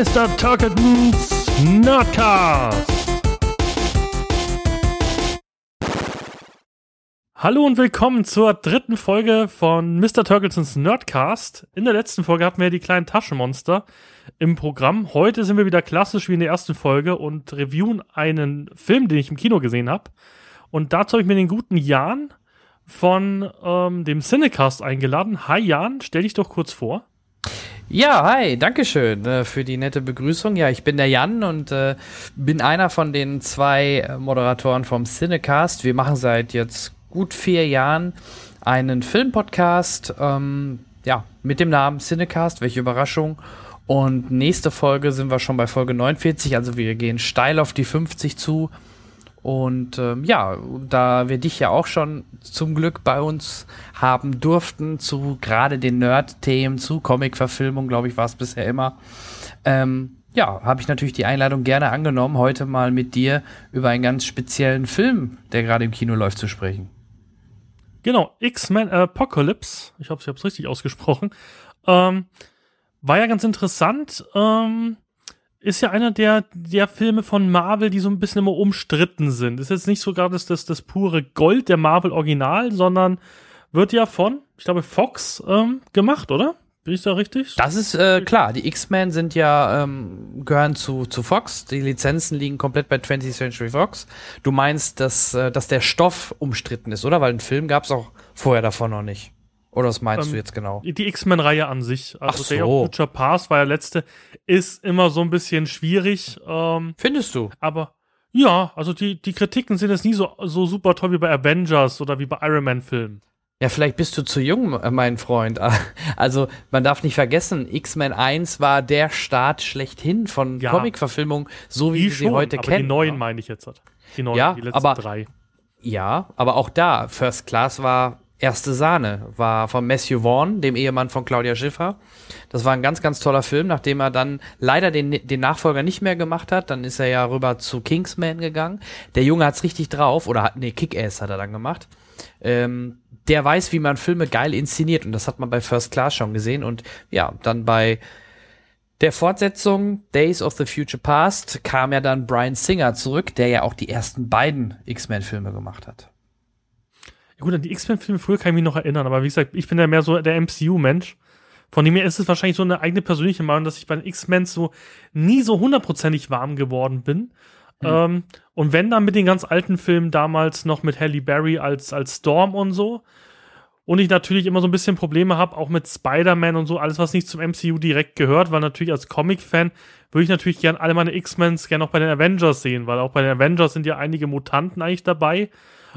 Mr. Turkletons Nerdcast. Hallo und willkommen zur dritten Folge von Mr. Turkletons Nerdcast. In der letzten Folge hatten wir die kleinen Taschenmonster im Programm. Heute sind wir wieder klassisch wie in der ersten Folge und reviewen einen Film, den ich im Kino gesehen habe. Und dazu habe ich mir den guten Jan von ähm, dem Cinecast eingeladen. Hi Jan, stell dich doch kurz vor. Ja, hi, Dankeschön äh, für die nette Begrüßung. Ja, ich bin der Jan und äh, bin einer von den zwei äh, Moderatoren vom Cinecast. Wir machen seit jetzt gut vier Jahren einen Filmpodcast, ähm, ja, mit dem Namen Cinecast. Welche Überraschung. Und nächste Folge sind wir schon bei Folge 49, also wir gehen steil auf die 50 zu. Und ähm, ja, da wir dich ja auch schon zum Glück bei uns haben durften, zu gerade den Nerd-Themen, zu Comic-Verfilmung, glaube ich, war es bisher immer. Ähm, ja, habe ich natürlich die Einladung gerne angenommen, heute mal mit dir über einen ganz speziellen Film, der gerade im Kino läuft, zu sprechen. Genau, X-Men Apocalypse, ich hoffe, ich habe es richtig ausgesprochen, ähm, war ja ganz interessant. Ähm, ist ja einer der, der Filme von Marvel, die so ein bisschen immer umstritten sind. Ist jetzt nicht so gerade das, das, das pure Gold der Marvel Original, sondern wird ja von, ich glaube, Fox ähm, gemacht, oder? Bin ich da richtig? Das ist äh, klar. Die X-Men sind ja, ähm, gehören zu, zu Fox. Die Lizenzen liegen komplett bei 20th Century Fox. Du meinst, dass, äh, dass der Stoff umstritten ist, oder? Weil einen Film gab es auch vorher davon noch nicht. Oder was meinst ähm, du jetzt genau? Die X-Men-Reihe an sich. Also Ach so. Day of Future Past war ja letzte, ist immer so ein bisschen schwierig. Ähm, Findest du? Aber ja, also die, die Kritiken sind jetzt nie so, so super toll wie bei Avengers oder wie bei Iron Man-Filmen. Ja, vielleicht bist du zu jung, äh, mein Freund. Also, man darf nicht vergessen, X-Men 1 war der Start schlechthin von ja, Comic-Verfilmung, so wie wir sie heute aber kennen. Die neuen meine ich jetzt. Die neuen, ja, die letzten aber, drei. Ja, aber auch da, First Class war Erste Sahne war von Matthew Vaughn, dem Ehemann von Claudia Schiffer. Das war ein ganz, ganz toller Film, nachdem er dann leider den, den Nachfolger nicht mehr gemacht hat. Dann ist er ja rüber zu Kingsman gegangen. Der Junge hat's richtig drauf, oder hat, nee, Kick-Ass hat er dann gemacht. Ähm, der weiß, wie man Filme geil inszeniert und das hat man bei First Class schon gesehen und ja, dann bei der Fortsetzung Days of the Future Past kam ja dann Brian Singer zurück, der ja auch die ersten beiden X-Men-Filme gemacht hat. Gut, an die X-Men-Filme früher kann ich mich noch erinnern, aber wie gesagt, ich bin ja mehr so der MCU-Mensch. Von dem her ist es wahrscheinlich so eine eigene persönliche Meinung, dass ich bei den X-Men so nie so hundertprozentig warm geworden bin. Mhm. Ähm, und wenn dann mit den ganz alten Filmen damals noch mit Halle Berry als, als Storm und so. Und ich natürlich immer so ein bisschen Probleme habe, auch mit Spider-Man und so, alles, was nicht zum MCU direkt gehört, weil natürlich als Comic-Fan würde ich natürlich gern alle meine X-Mens gerne auch bei den Avengers sehen, weil auch bei den Avengers sind ja einige Mutanten eigentlich dabei.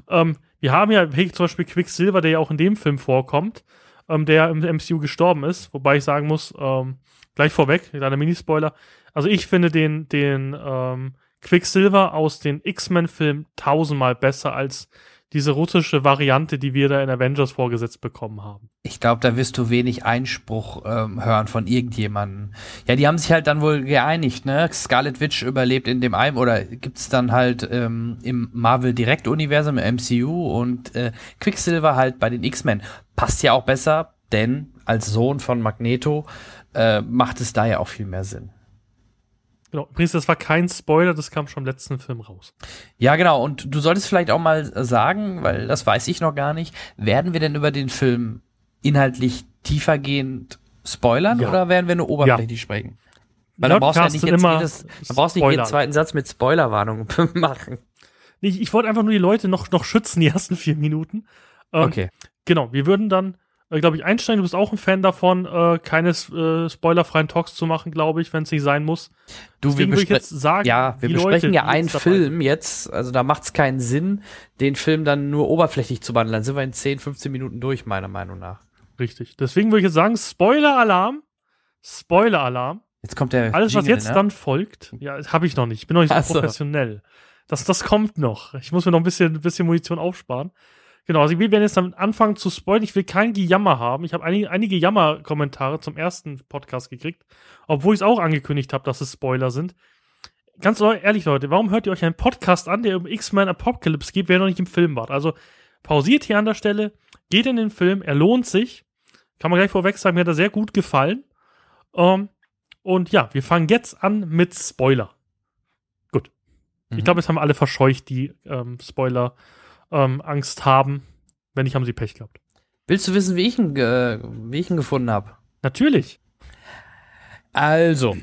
Ähm, wir haben ja zum Beispiel Quicksilver, der ja auch in dem Film vorkommt, ähm, der im MCU gestorben ist. Wobei ich sagen muss, ähm, gleich vorweg, kleiner Minispoiler. Also ich finde den, den ähm, Quicksilver aus den X-Men-Filmen tausendmal besser als diese russische Variante, die wir da in Avengers vorgesetzt bekommen haben. Ich glaube, da wirst du wenig Einspruch ähm, hören von irgendjemandem. Ja, die haben sich halt dann wohl geeinigt, ne? Scarlet Witch überlebt in dem einen oder gibt's dann halt ähm, im Marvel Direkt-Universum, im MCU und äh, Quicksilver halt bei den X-Men. Passt ja auch besser, denn als Sohn von Magneto äh, macht es da ja auch viel mehr Sinn. Genau, übrigens, das war kein Spoiler, das kam schon im letzten Film raus. Ja, genau, und du solltest vielleicht auch mal sagen, weil das weiß ich noch gar nicht, werden wir denn über den Film inhaltlich tiefergehend spoilern ja. oder werden wir nur oberflächlich ja. sprechen? Weil du brauchst ja nicht jetzt jedes, du brauchst nicht jeden zweiten Satz mit Spoilerwarnung machen. Ich, ich wollte einfach nur die Leute noch, noch schützen, die ersten vier Minuten. Ähm, okay. Genau, wir würden dann äh, glaube ich, Einstein, du bist auch ein Fan davon, äh, keine äh, spoilerfreien Talks zu machen, glaube ich, wenn es nicht sein muss. Du, Deswegen wir würde jetzt sagen, ja, wir besprechen Leute, ja einen Film jetzt, also da macht es keinen Sinn, den Film dann nur oberflächlich zu behandeln. Dann sind wir in 10, 15 Minuten durch, meiner Meinung nach. Richtig. Deswegen würde ich jetzt sagen, Spoiler-Alarm. Spoiler-Alarm. Jetzt kommt der. Alles, Jingle, was jetzt ne? dann folgt, ja, habe ich noch nicht. Ich bin noch nicht so, so. professionell. Das, das kommt noch. Ich muss mir noch ein bisschen, ein bisschen Munition aufsparen. Genau, also wir werden jetzt damit anfangen zu spoilern. Ich will kein Gejammer haben. Ich habe einige, einige Jammer-Kommentare zum ersten Podcast gekriegt, obwohl ich es auch angekündigt habe, dass es Spoiler sind. Ganz ehrlich, Leute, warum hört ihr euch einen Podcast an, der um X-Men Apocalypse geht, wer noch nicht im Film war? Also pausiert hier an der Stelle, geht in den Film, er lohnt sich. Kann man gleich vorweg sagen, mir hat er sehr gut gefallen. Um, ähm, Und ja, wir fangen jetzt an mit Spoiler. Gut. Mhm. Ich glaube, jetzt haben alle verscheucht, die ähm, Spoiler ähm, Angst haben. Wenn nicht, haben sie Pech gehabt. Willst du wissen, wie ich ihn, äh, wie ich ihn gefunden habe? Natürlich. Also,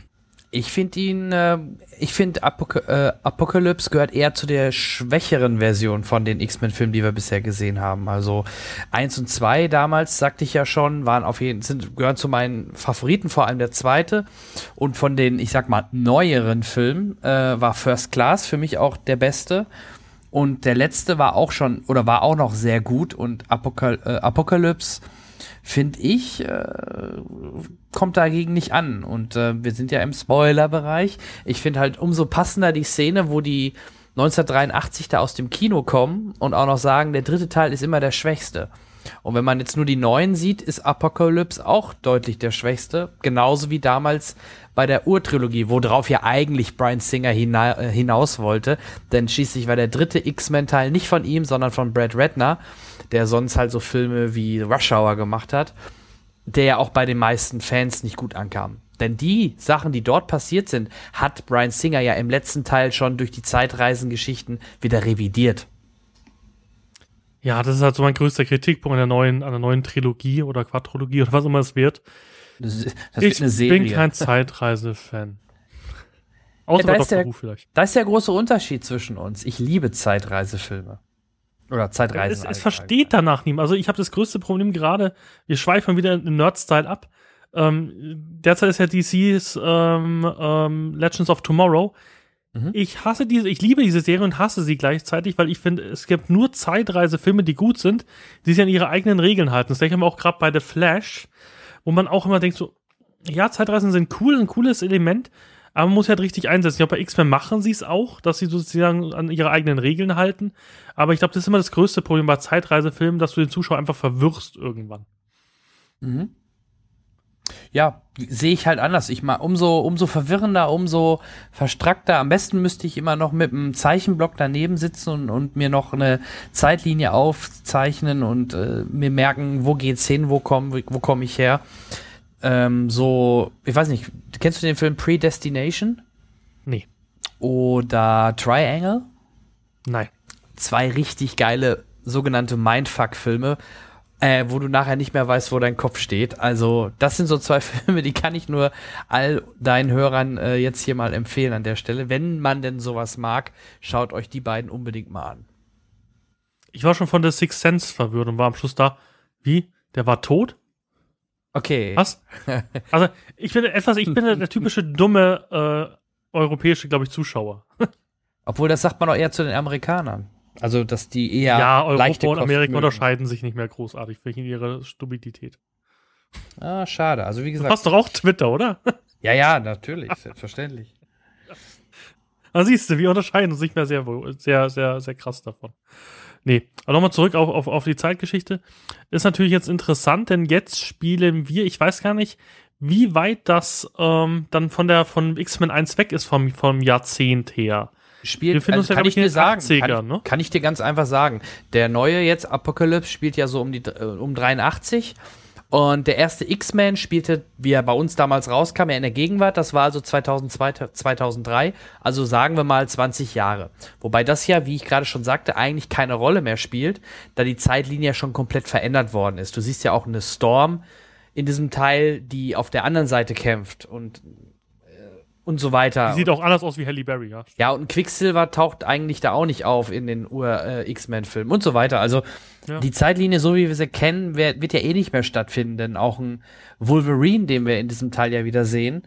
ich finde ihn, äh, ich finde Apok äh, Apocalypse gehört eher zu der schwächeren Version von den X-Men-Filmen, die wir bisher gesehen haben. Also eins und zwei damals, sagte ich ja schon, waren auf jeden sind gehören zu meinen Favoriten, vor allem der zweite. Und von den, ich sag mal, neueren Filmen äh, war First Class für mich auch der beste. Und der letzte war auch schon oder war auch noch sehr gut und Apocal äh, Apocalypse finde ich, äh, kommt dagegen nicht an. Und äh, wir sind ja im Spoiler-Bereich. Ich finde halt umso passender die Szene, wo die 1983 da aus dem Kino kommen und auch noch sagen, der dritte Teil ist immer der schwächste. Und wenn man jetzt nur die neuen sieht, ist Apocalypse auch deutlich der schwächste. Genauso wie damals bei der Urtrilogie, worauf ja eigentlich Brian Singer hina äh, hinaus wollte. Denn schließlich war der dritte X-Men-Teil nicht von ihm, sondern von Brad Redner der sonst halt so Filme wie Rush Hour gemacht hat, der ja auch bei den meisten Fans nicht gut ankam. Denn die Sachen, die dort passiert sind, hat Brian Singer ja im letzten Teil schon durch die Zeitreisengeschichten wieder revidiert. Ja, das ist halt so mein größter Kritikpunkt an der neuen, an der neuen Trilogie oder Quadrologie oder was immer es wird. Das, das ich wird bin kein Zeitreise-Fan. Außer ja, da, ist der, vielleicht. da ist der große Unterschied zwischen uns. Ich liebe Zeitreisefilme. Oder Zeitreisen. Es, es versteht danach niemand. Also ich habe das größte Problem gerade, wir schweifen wieder in Nerd-Style ab. Ähm, derzeit ist ja DC's ähm, ähm, Legends of Tomorrow. Mhm. Ich hasse diese, ich liebe diese Serie und hasse sie gleichzeitig, weil ich finde, es gibt nur Zeitreisefilme, die gut sind, die sich an ihre eigenen Regeln halten. Das denke ich mir auch gerade bei The Flash, wo man auch immer denkt so, ja, Zeitreisen sind cool, ein cooles Element, aber man muss halt richtig einsetzen. Ich glaube, bei X-Men machen sie es auch, dass sie sozusagen an ihre eigenen Regeln halten. Aber ich glaube, das ist immer das größte Problem bei Zeitreisefilmen, dass du den Zuschauer einfach verwirrst irgendwann. Mhm. Ja, sehe ich halt anders. Ich mal umso umso verwirrender, umso verstrackter. Am besten müsste ich immer noch mit einem Zeichenblock daneben sitzen und, und mir noch eine Zeitlinie aufzeichnen und äh, mir merken, wo geht's hin, wo komme wo komme ich her ähm, so, ich weiß nicht, kennst du den Film Predestination? Nee. Oder Triangle? Nein. Zwei richtig geile sogenannte Mindfuck-Filme, äh, wo du nachher nicht mehr weißt, wo dein Kopf steht. Also, das sind so zwei Filme, die kann ich nur all deinen Hörern äh, jetzt hier mal empfehlen an der Stelle. Wenn man denn sowas mag, schaut euch die beiden unbedingt mal an. Ich war schon von The Sixth Sense verwirrt und war am Schluss da, wie? Der war tot? Okay. Was? Also, ich bin etwas, ich bin der typische dumme äh, europäische, glaube ich, Zuschauer. Obwohl, das sagt man auch eher zu den Amerikanern. Also, dass die eher. Ja, Europa und Amerika unterscheiden sich nicht mehr großartig wegen ihrer Stupidität. Ah, schade. Also, wie gesagt. Du hast doch auch Twitter, oder? Ja, ja, natürlich, selbstverständlich. Da siehst du, wir unterscheiden uns nicht mehr sehr, sehr, sehr, sehr krass davon. Nee, aber nochmal zurück auf, auf, auf die Zeitgeschichte. Ist natürlich jetzt interessant, denn jetzt spielen wir, ich weiß gar nicht, wie weit das ähm, dann von der von X-Men 1 weg ist vom, vom Jahrzehnt her. Spielt, also uns ja, kann ich dir sagen, 80er, kann, ne? kann ich dir ganz einfach sagen. Der neue jetzt, Apocalypse, spielt ja so um die äh, um 83 und der erste X-Men spielte, wie er bei uns damals rauskam, ja in der Gegenwart. Das war also 2002, 2003. Also sagen wir mal 20 Jahre. Wobei das ja, wie ich gerade schon sagte, eigentlich keine Rolle mehr spielt, da die Zeitlinie schon komplett verändert worden ist. Du siehst ja auch eine Storm in diesem Teil, die auf der anderen Seite kämpft und und so weiter. Die sieht auch anders aus wie Halle Berry, ja. Ja, und Quicksilver taucht eigentlich da auch nicht auf in den Ur-X-Men-Filmen äh, und so weiter. Also ja. die Zeitlinie, so wie wir sie kennen, wird, wird ja eh nicht mehr stattfinden, denn auch ein Wolverine, den wir in diesem Teil ja wieder sehen,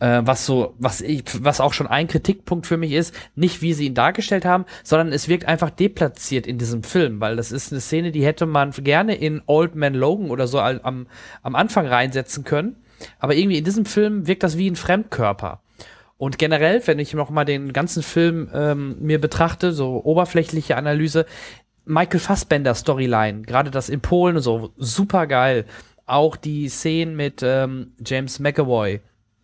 äh, was so, was ich, was auch schon ein Kritikpunkt für mich ist, nicht wie sie ihn dargestellt haben, sondern es wirkt einfach deplatziert in diesem Film, weil das ist eine Szene, die hätte man gerne in Old Man Logan oder so am, am Anfang reinsetzen können aber irgendwie in diesem Film wirkt das wie ein Fremdkörper. Und generell, wenn ich noch mal den ganzen Film ähm, mir betrachte, so oberflächliche Analyse, Michael Fassbender Storyline, gerade das in Polen und so, super geil. Auch die Szenen mit ähm, James McAvoy,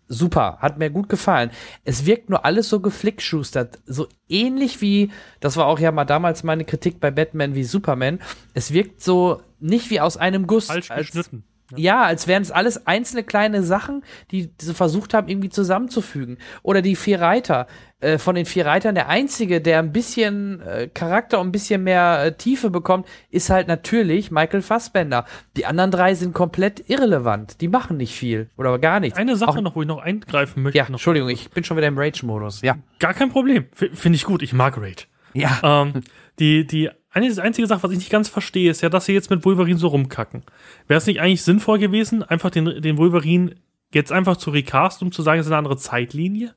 super, hat mir gut gefallen. Es wirkt nur alles so geflickschustert, so ähnlich wie, das war auch ja mal damals meine Kritik bei Batman wie Superman. Es wirkt so nicht wie aus einem Guss. Falsch geschnitten. Ja, als wären es alles einzelne kleine Sachen, die sie versucht haben, irgendwie zusammenzufügen. Oder die vier Reiter. Äh, von den vier Reitern der einzige, der ein bisschen äh, Charakter und ein bisschen mehr äh, Tiefe bekommt, ist halt natürlich Michael Fassbender. Die anderen drei sind komplett irrelevant. Die machen nicht viel oder gar nichts. Eine Sache Auch- noch, wo ich noch eingreifen möchte. Ja, noch. Entschuldigung, ich bin schon wieder im Rage-Modus. Ja. Gar kein Problem. Finde ich gut. Ich mag Raid. Ja. ähm, die, die eine, einzige Sache, was ich nicht ganz verstehe, ist ja, dass sie jetzt mit Wolverine so rumkacken. Wäre es nicht eigentlich sinnvoll gewesen, einfach den, den Wolverine jetzt einfach zu recast, um zu sagen, es ist eine andere Zeitlinie?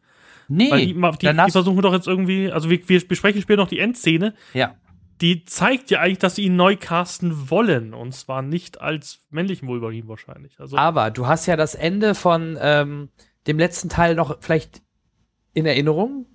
Nee, Weil die, die, die versuchen doch jetzt irgendwie, also wir, wir besprechen später noch die Endszene, ja. die zeigt ja eigentlich, dass sie ihn neu casten wollen. Und zwar nicht als männlichen Wolverine wahrscheinlich. Also, Aber du hast ja das Ende von ähm, dem letzten Teil noch vielleicht in Erinnerung.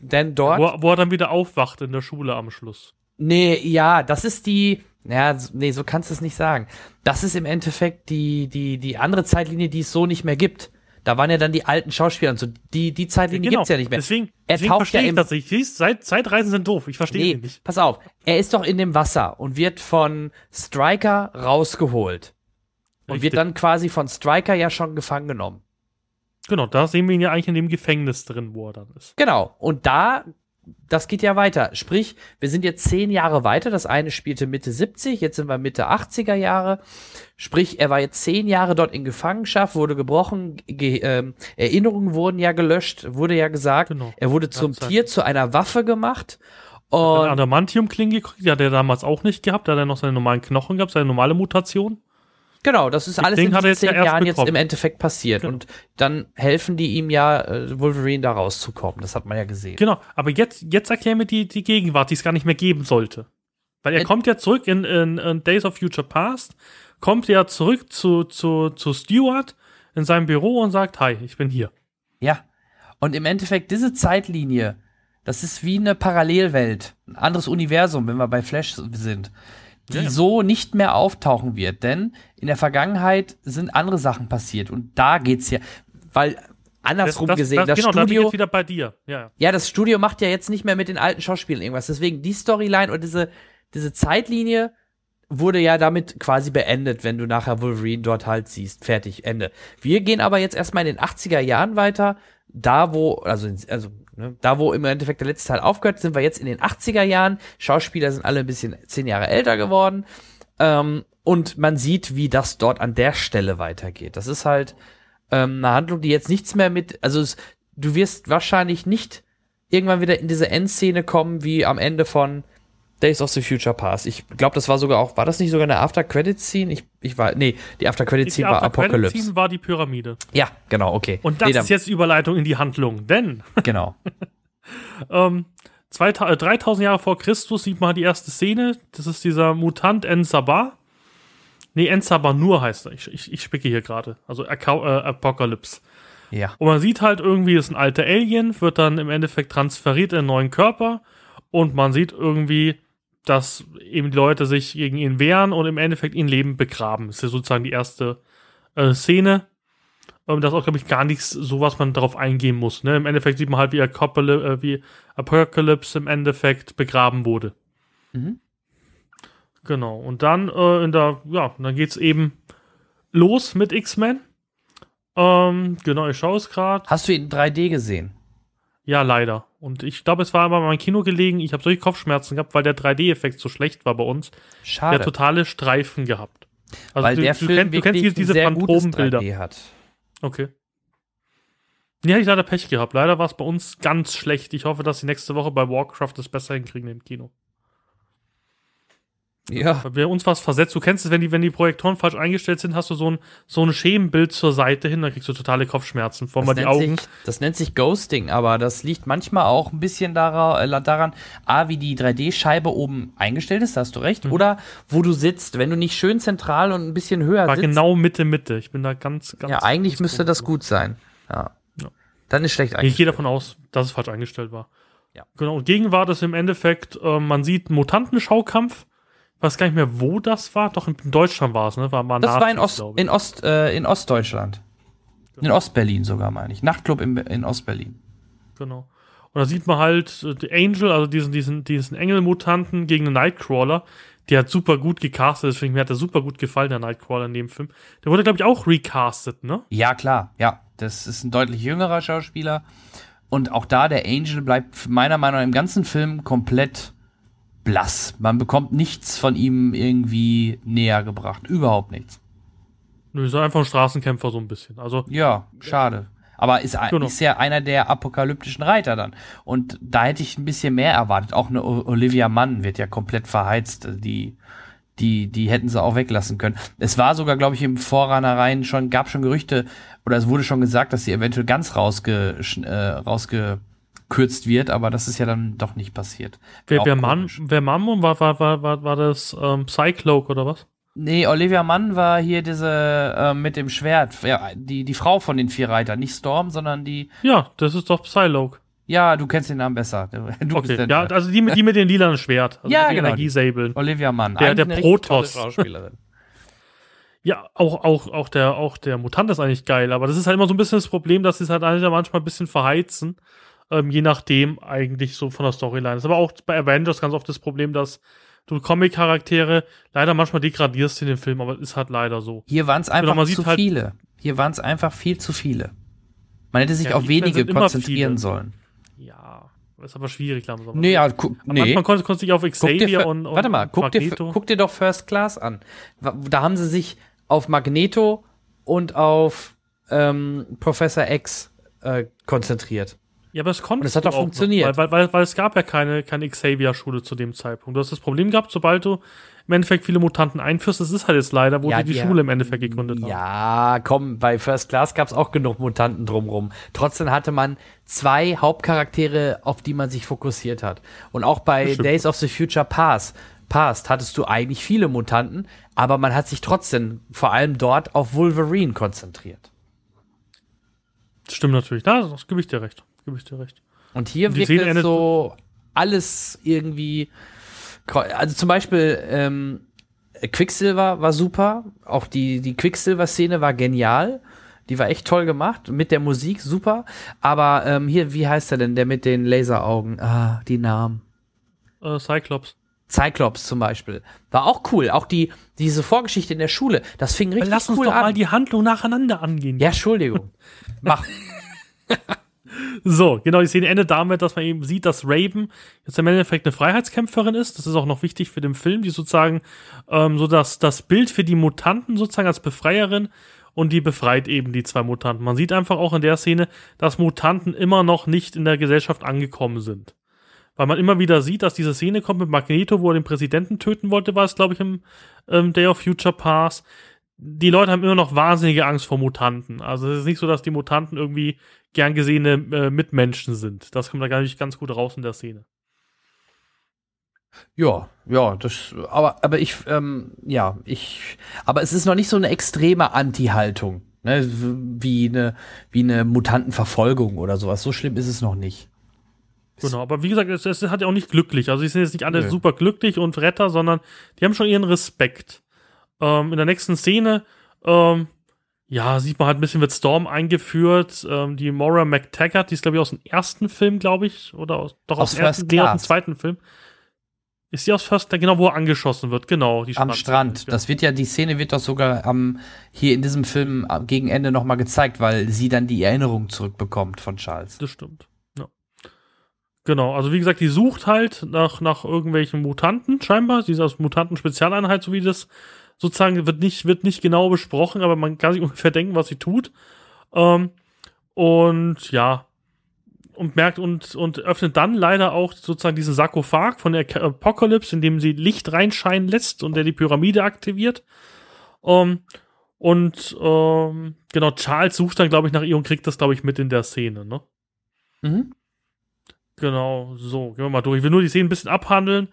Denn dort. wo, wo er dann wieder aufwacht in der Schule am Schluss. Nee, ja, das ist die. Ja, nee, so kannst du es nicht sagen. Das ist im Endeffekt die, die, die andere Zeitlinie, die es so nicht mehr gibt. Da waren ja dann die alten Schauspieler und so. Die, die Zeitlinie gibt's ja nicht mehr. Deswegen, Er deswegen taucht ja ich im- das nicht. Zeit, Zeitreisen sind doof. Ich verstehe Nee, nicht. pass auf. Er ist doch in dem Wasser und wird von Striker rausgeholt. Und Richtig. wird dann quasi von Striker ja schon gefangen genommen. Genau, da sehen wir ihn ja eigentlich in dem Gefängnis drin, wo er dann ist. Genau. Und da, das geht ja weiter. Sprich, wir sind jetzt zehn Jahre weiter. Das eine spielte Mitte 70, jetzt sind wir Mitte 80er Jahre. Sprich, er war jetzt zehn Jahre dort in Gefangenschaft, wurde gebrochen, ge ähm, Erinnerungen wurden ja gelöscht, wurde ja gesagt. Genau. Er wurde zum Zeit. Tier, zu einer Waffe gemacht. Und Adamantium-Klinge gekriegt, die hat er damals auch nicht gehabt. Da hat er noch seine normalen Knochen gehabt, seine normale Mutation. Genau, das ist alles Ding in diesen jetzt ja zehn Jahren jetzt bekommen. im Endeffekt passiert. Genau. Und dann helfen die ihm ja, äh, Wolverine da rauszukommen. Das hat man ja gesehen. Genau, aber jetzt, jetzt erklären wir die, die Gegenwart, die es gar nicht mehr geben sollte. Weil er Ä- kommt ja zurück in, in, in Days of Future Past, kommt ja zurück zu, zu, zu Stewart in seinem Büro und sagt, hi, ich bin hier. Ja. Und im Endeffekt, diese Zeitlinie, das ist wie eine Parallelwelt, ein anderes Universum, wenn wir bei Flash sind, die Ja, so nicht mehr auftauchen wird. Denn in der Vergangenheit sind andere Sachen passiert. Und da geht's ja, weil andersrum gesehen, das, genau, da bin ich Studio, jetzt wieder bei dir. Ja, ja. ja, das Studio macht ja jetzt nicht mehr mit den alten Schauspielern irgendwas. Deswegen die Storyline und diese, diese Zeitlinie wurde ja damit quasi beendet, wenn du nachher Wolverine dort halt siehst. Fertig, Ende. Wir gehen aber jetzt erstmal in den 80er Jahren weiter. Da, wo, also, also, ne, da, wo im Endeffekt der letzte Teil aufgehört, sind wir jetzt in den 80er Jahren. Schauspieler sind alle ein bisschen zehn Jahre älter geworden. Ähm, und man sieht, wie das dort an der Stelle weitergeht. Das ist halt ähm, eine Handlung, die jetzt nichts mehr mit, also es, du wirst wahrscheinlich nicht irgendwann wieder in diese Endszene kommen, wie am Ende von Days of the Future Past. Ich glaube, das war sogar auch, war das nicht sogar eine After-Credit-Scene? Ich, ich war, nee, die After-Credit-Scene war Apocalypse. Scene war die Pyramide. Ja, genau, okay. Und das nee, ist jetzt die Überleitung in die Handlung, denn genau. ähm, 2000, äh, 3000 Jahre vor Christus sieht man die erste Szene. Das ist dieser Mutant En-Sabah. Nee, En-Sabah nur heißt er. Ich, ich, ich spicke hier gerade. Also äh, Apocalypse. Ja. Und man sieht halt irgendwie, ist ein alter Alien, wird dann im Endeffekt transferiert in einen neuen Körper. Und man sieht irgendwie, dass eben die Leute sich gegen ihn wehren und im Endeffekt ihn leben begraben. Das ist ja sozusagen die erste äh, Szene. Ähm, das ist auch, glaube ich, gar nichts, so was man darauf eingehen muss. Ne? Im Endeffekt sieht man halt, wie, Apocalypse, äh, wie Apocalypse im Endeffekt begraben wurde. Mhm. Genau. Und dann äh, in der, ja, dann geht's eben los mit X-Men. Ähm, genau, ich schaue es gerade. Hast du ihn in 3D gesehen? Ja, leider. Und ich glaube, es war aber mein Kino gelegen. Ich habe solche Kopfschmerzen gehabt, weil der 3D-Effekt so schlecht war bei uns. Der Schade. hat totale Streifen gehabt. Also weil du, der du, Film kennst, du kennst diese Phantombilder. 3D hat. Okay. Nee, hatte ich leider Pech gehabt. Leider war es bei uns ganz schlecht. Ich hoffe, dass sie nächste Woche bei Warcraft das besser hinkriegen im Kino. Ja. Bei bei uns war es versetzt. Du kennst es, wenn die, wenn die Projektoren falsch eingestellt sind, hast du so ein, so ein Schemenbild zur Seite hin, dann kriegst du totale Kopfschmerzen. Vor Das allem die nennt, Augen. sich, das nennt sich Ghosting, aber das liegt manchmal auch ein bisschen daran, äh, daran A, wie die 3D-Scheibe oben eingestellt ist, da hast du recht, oder wo du sitzt. Wenn du nicht schön zentral und ein bisschen höher War sitzt, genau Mitte, Mitte. Ich bin da ganz, ganz. ja, eigentlich ganz müsste das gut sein. Ja. Ja. Dann ist schlecht Ich eigentlich. gehe davon aus, dass es falsch eingestellt war. Ja. Genau. Und Gegenwart ist im Endeffekt, äh, man sieht einen Mutantenschaukampf. Ich weiß gar nicht mehr, wo das war. Doch in Deutschland war es, ne? War, war Das war in, Ost, in, Ost, äh, in Ostdeutschland. In Ostberlin sogar, meine ich. Nachtclub in, in Ostberlin. Genau. Und da sieht man halt äh, die Angel, also diesen, diesen, diesen Engelmutanten gegen einen Nightcrawler, die hat super gut gecastet, deswegen mir hat er super gut gefallen, der Nightcrawler in dem Film. Der wurde, glaube ich, auch recastet, ne? Ja, klar, ja. Das ist ein deutlich jüngerer Schauspieler. Und auch da, der Angel bleibt meiner Meinung nach im ganzen Film komplett blass. Man bekommt nichts von ihm irgendwie näher gebracht. Überhaupt nichts. Nö, ist einfach ein Straßenkämpfer so ein bisschen. Also, Ja, schade. Aber ist, Genau. ist ja einer der apokalyptischen Reiter dann. Und da hätte ich ein bisschen mehr erwartet. Auch eine Olivia Mann wird ja komplett verheizt. Die, die, die hätten sie auch weglassen können. Es war sogar, glaube ich, im Vorranereien schon, gab schon Gerüchte, oder es wurde schon gesagt, dass sie eventuell ganz rausge, äh, rausgekürzt wird, aber das ist ja dann doch nicht passiert. wer, wer, Mann, wer Mammon war, war, war, war, war das ähm, Cycloak oder was? Nee, Olivia Mann war hier diese äh, mit dem Schwert, ja, die, die Frau von den vier Reitern, nicht Storm, sondern die, Ja, das ist doch Psylocke. ja, du kennst den Namen besser. Du Okay, der- ja, also die mit, die mit den lilanen Schwert. Also Ja, die genau. Energiesabeln. Olivia Mann. Der- der Protoss. Ja, auch, auch, auch, der, auch der Mutant ist eigentlich geil, aber das ist halt immer so ein bisschen das Problem, dass sie es halt eigentlich manchmal ein bisschen verheizen, ähm, je nachdem eigentlich so von der Storyline. Das ist aber auch bei Avengers ganz oft das Problem, dass du Comic-Charaktere leider manchmal degradierst in den Film, aber ist halt leider so. Hier waren es einfach Genau, zu halt- viele. Hier waren es einfach viel zu viele. Man hätte sich Ja, auf wenige konzentrieren sollen. Ja, ist aber schwierig langsam. Nee, ja, gu Man, nee. man konnte, konnte sich auf Xavier Fir- und, und warte mal, guck dir, guck dir doch First Class an. Da haben sie sich auf Magneto und auf ähm, Professor X äh, konzentriert. Ja, aber es konnte Und es hat doch funktioniert. Weil, weil, weil, weil es gab ja keine, keine Xavier-Schule zu dem Zeitpunkt. Du hast das Problem gehabt, sobald du im Endeffekt viele Mutanten einführst, das ist halt jetzt leider, wo Ja, die die die- Schule im Endeffekt gegründet haben. Ja, komm, bei First Class gab es auch genug Mutanten drumrum. Trotzdem hatte man zwei Hauptcharaktere, auf die man sich fokussiert hat. Und auch bei. Days of the Future Past, Past hattest du eigentlich viele Mutanten, aber man hat sich trotzdem vor allem dort auf Wolverine konzentriert. Das stimmt natürlich. Da das gebe ich dir recht. Gebe ich dir recht. Und hier Die wirkt es so alles irgendwie. Also zum Beispiel ähm, Quicksilver war super. Auch die, die Quicksilver-Szene war genial. Die war echt toll gemacht. Mit der Musik super. Aber ähm, hier, wie heißt er denn? Der mit den Laseraugen. Ah, die Namen. Äh, Cyclops. Cyclops zum Beispiel. War auch cool. Auch die, diese Vorgeschichte in der Schule. Das fing richtig Lass uns cool doch an. mal die Handlung nacheinander angehen. ja, Entschuldigung. Mach. So, genau, die Szene endet damit, dass man eben sieht, dass Raven jetzt im Endeffekt eine Freiheitskämpferin ist. Das ist auch noch wichtig für den Film, die sozusagen ähm, so das, das Bild für die Mutanten sozusagen als Befreierin und die befreit eben die zwei Mutanten. Man sieht einfach auch in der Szene, dass Mutanten immer noch nicht in der Gesellschaft angekommen sind. Weil man immer wieder sieht, dass diese Szene kommt mit Magneto, wo er den Präsidenten töten wollte, war es, glaube ich, im ähm, Day of Future Pass. Die Leute haben immer noch wahnsinnige Angst vor Mutanten. Also es ist nicht so, dass die Mutanten irgendwie gern gesehene äh, Mitmenschen sind. Das kommt da gar nicht ganz gut raus in der Szene. Ja, ja, das, aber, aber ich, ähm, ja, ich, aber es ist noch nicht so eine extreme Anti-Haltung, ne, wie eine, wie eine Mutantenverfolgung oder sowas. So schlimm ist es noch nicht. Genau, aber wie gesagt, es, es hat ja auch nicht glücklich. Also, die sind jetzt nicht alle Nö. super glücklich und Retter, sondern die haben schon ihren Respekt. Ähm, in der nächsten Szene, ähm, ja, sieht man halt ein bisschen, wird Storm eingeführt. Ähm, die Maura McTaggart, die ist, glaube ich, aus dem ersten Film, glaube ich, oder aus, doch Aus aus, dem ersten, nee, aus dem zweiten Film. Ist die aus First, genau, wo er angeschossen wird, genau. Die Am Strand-. Das wird ja, die Szene wird doch sogar am, hier in diesem Film gegen Ende nochmal gezeigt, weil sie dann die Erinnerung zurückbekommt von Charles. Das stimmt. Ja. Genau, also wie gesagt, die sucht halt nach, nach irgendwelchen Mutanten, scheinbar. Sie ist aus Mutanten-Spezialeinheit, so wie das sozusagen wird nicht, wird nicht genau besprochen, aber man kann sich ungefähr denken, was sie tut. Ähm, und ja, und merkt und, und öffnet dann leider auch sozusagen diesen Sarkophag von der Apocalypse, in dem sie Licht reinscheinen lässt und der die Pyramide aktiviert. Ähm, und ähm, genau, Charles sucht dann, glaube ich, nach ihr und kriegt das, glaube ich, mit in der Szene, ne? Mhm. Genau, so, gehen wir mal durch. Ich will nur die Szene ein bisschen abhandeln.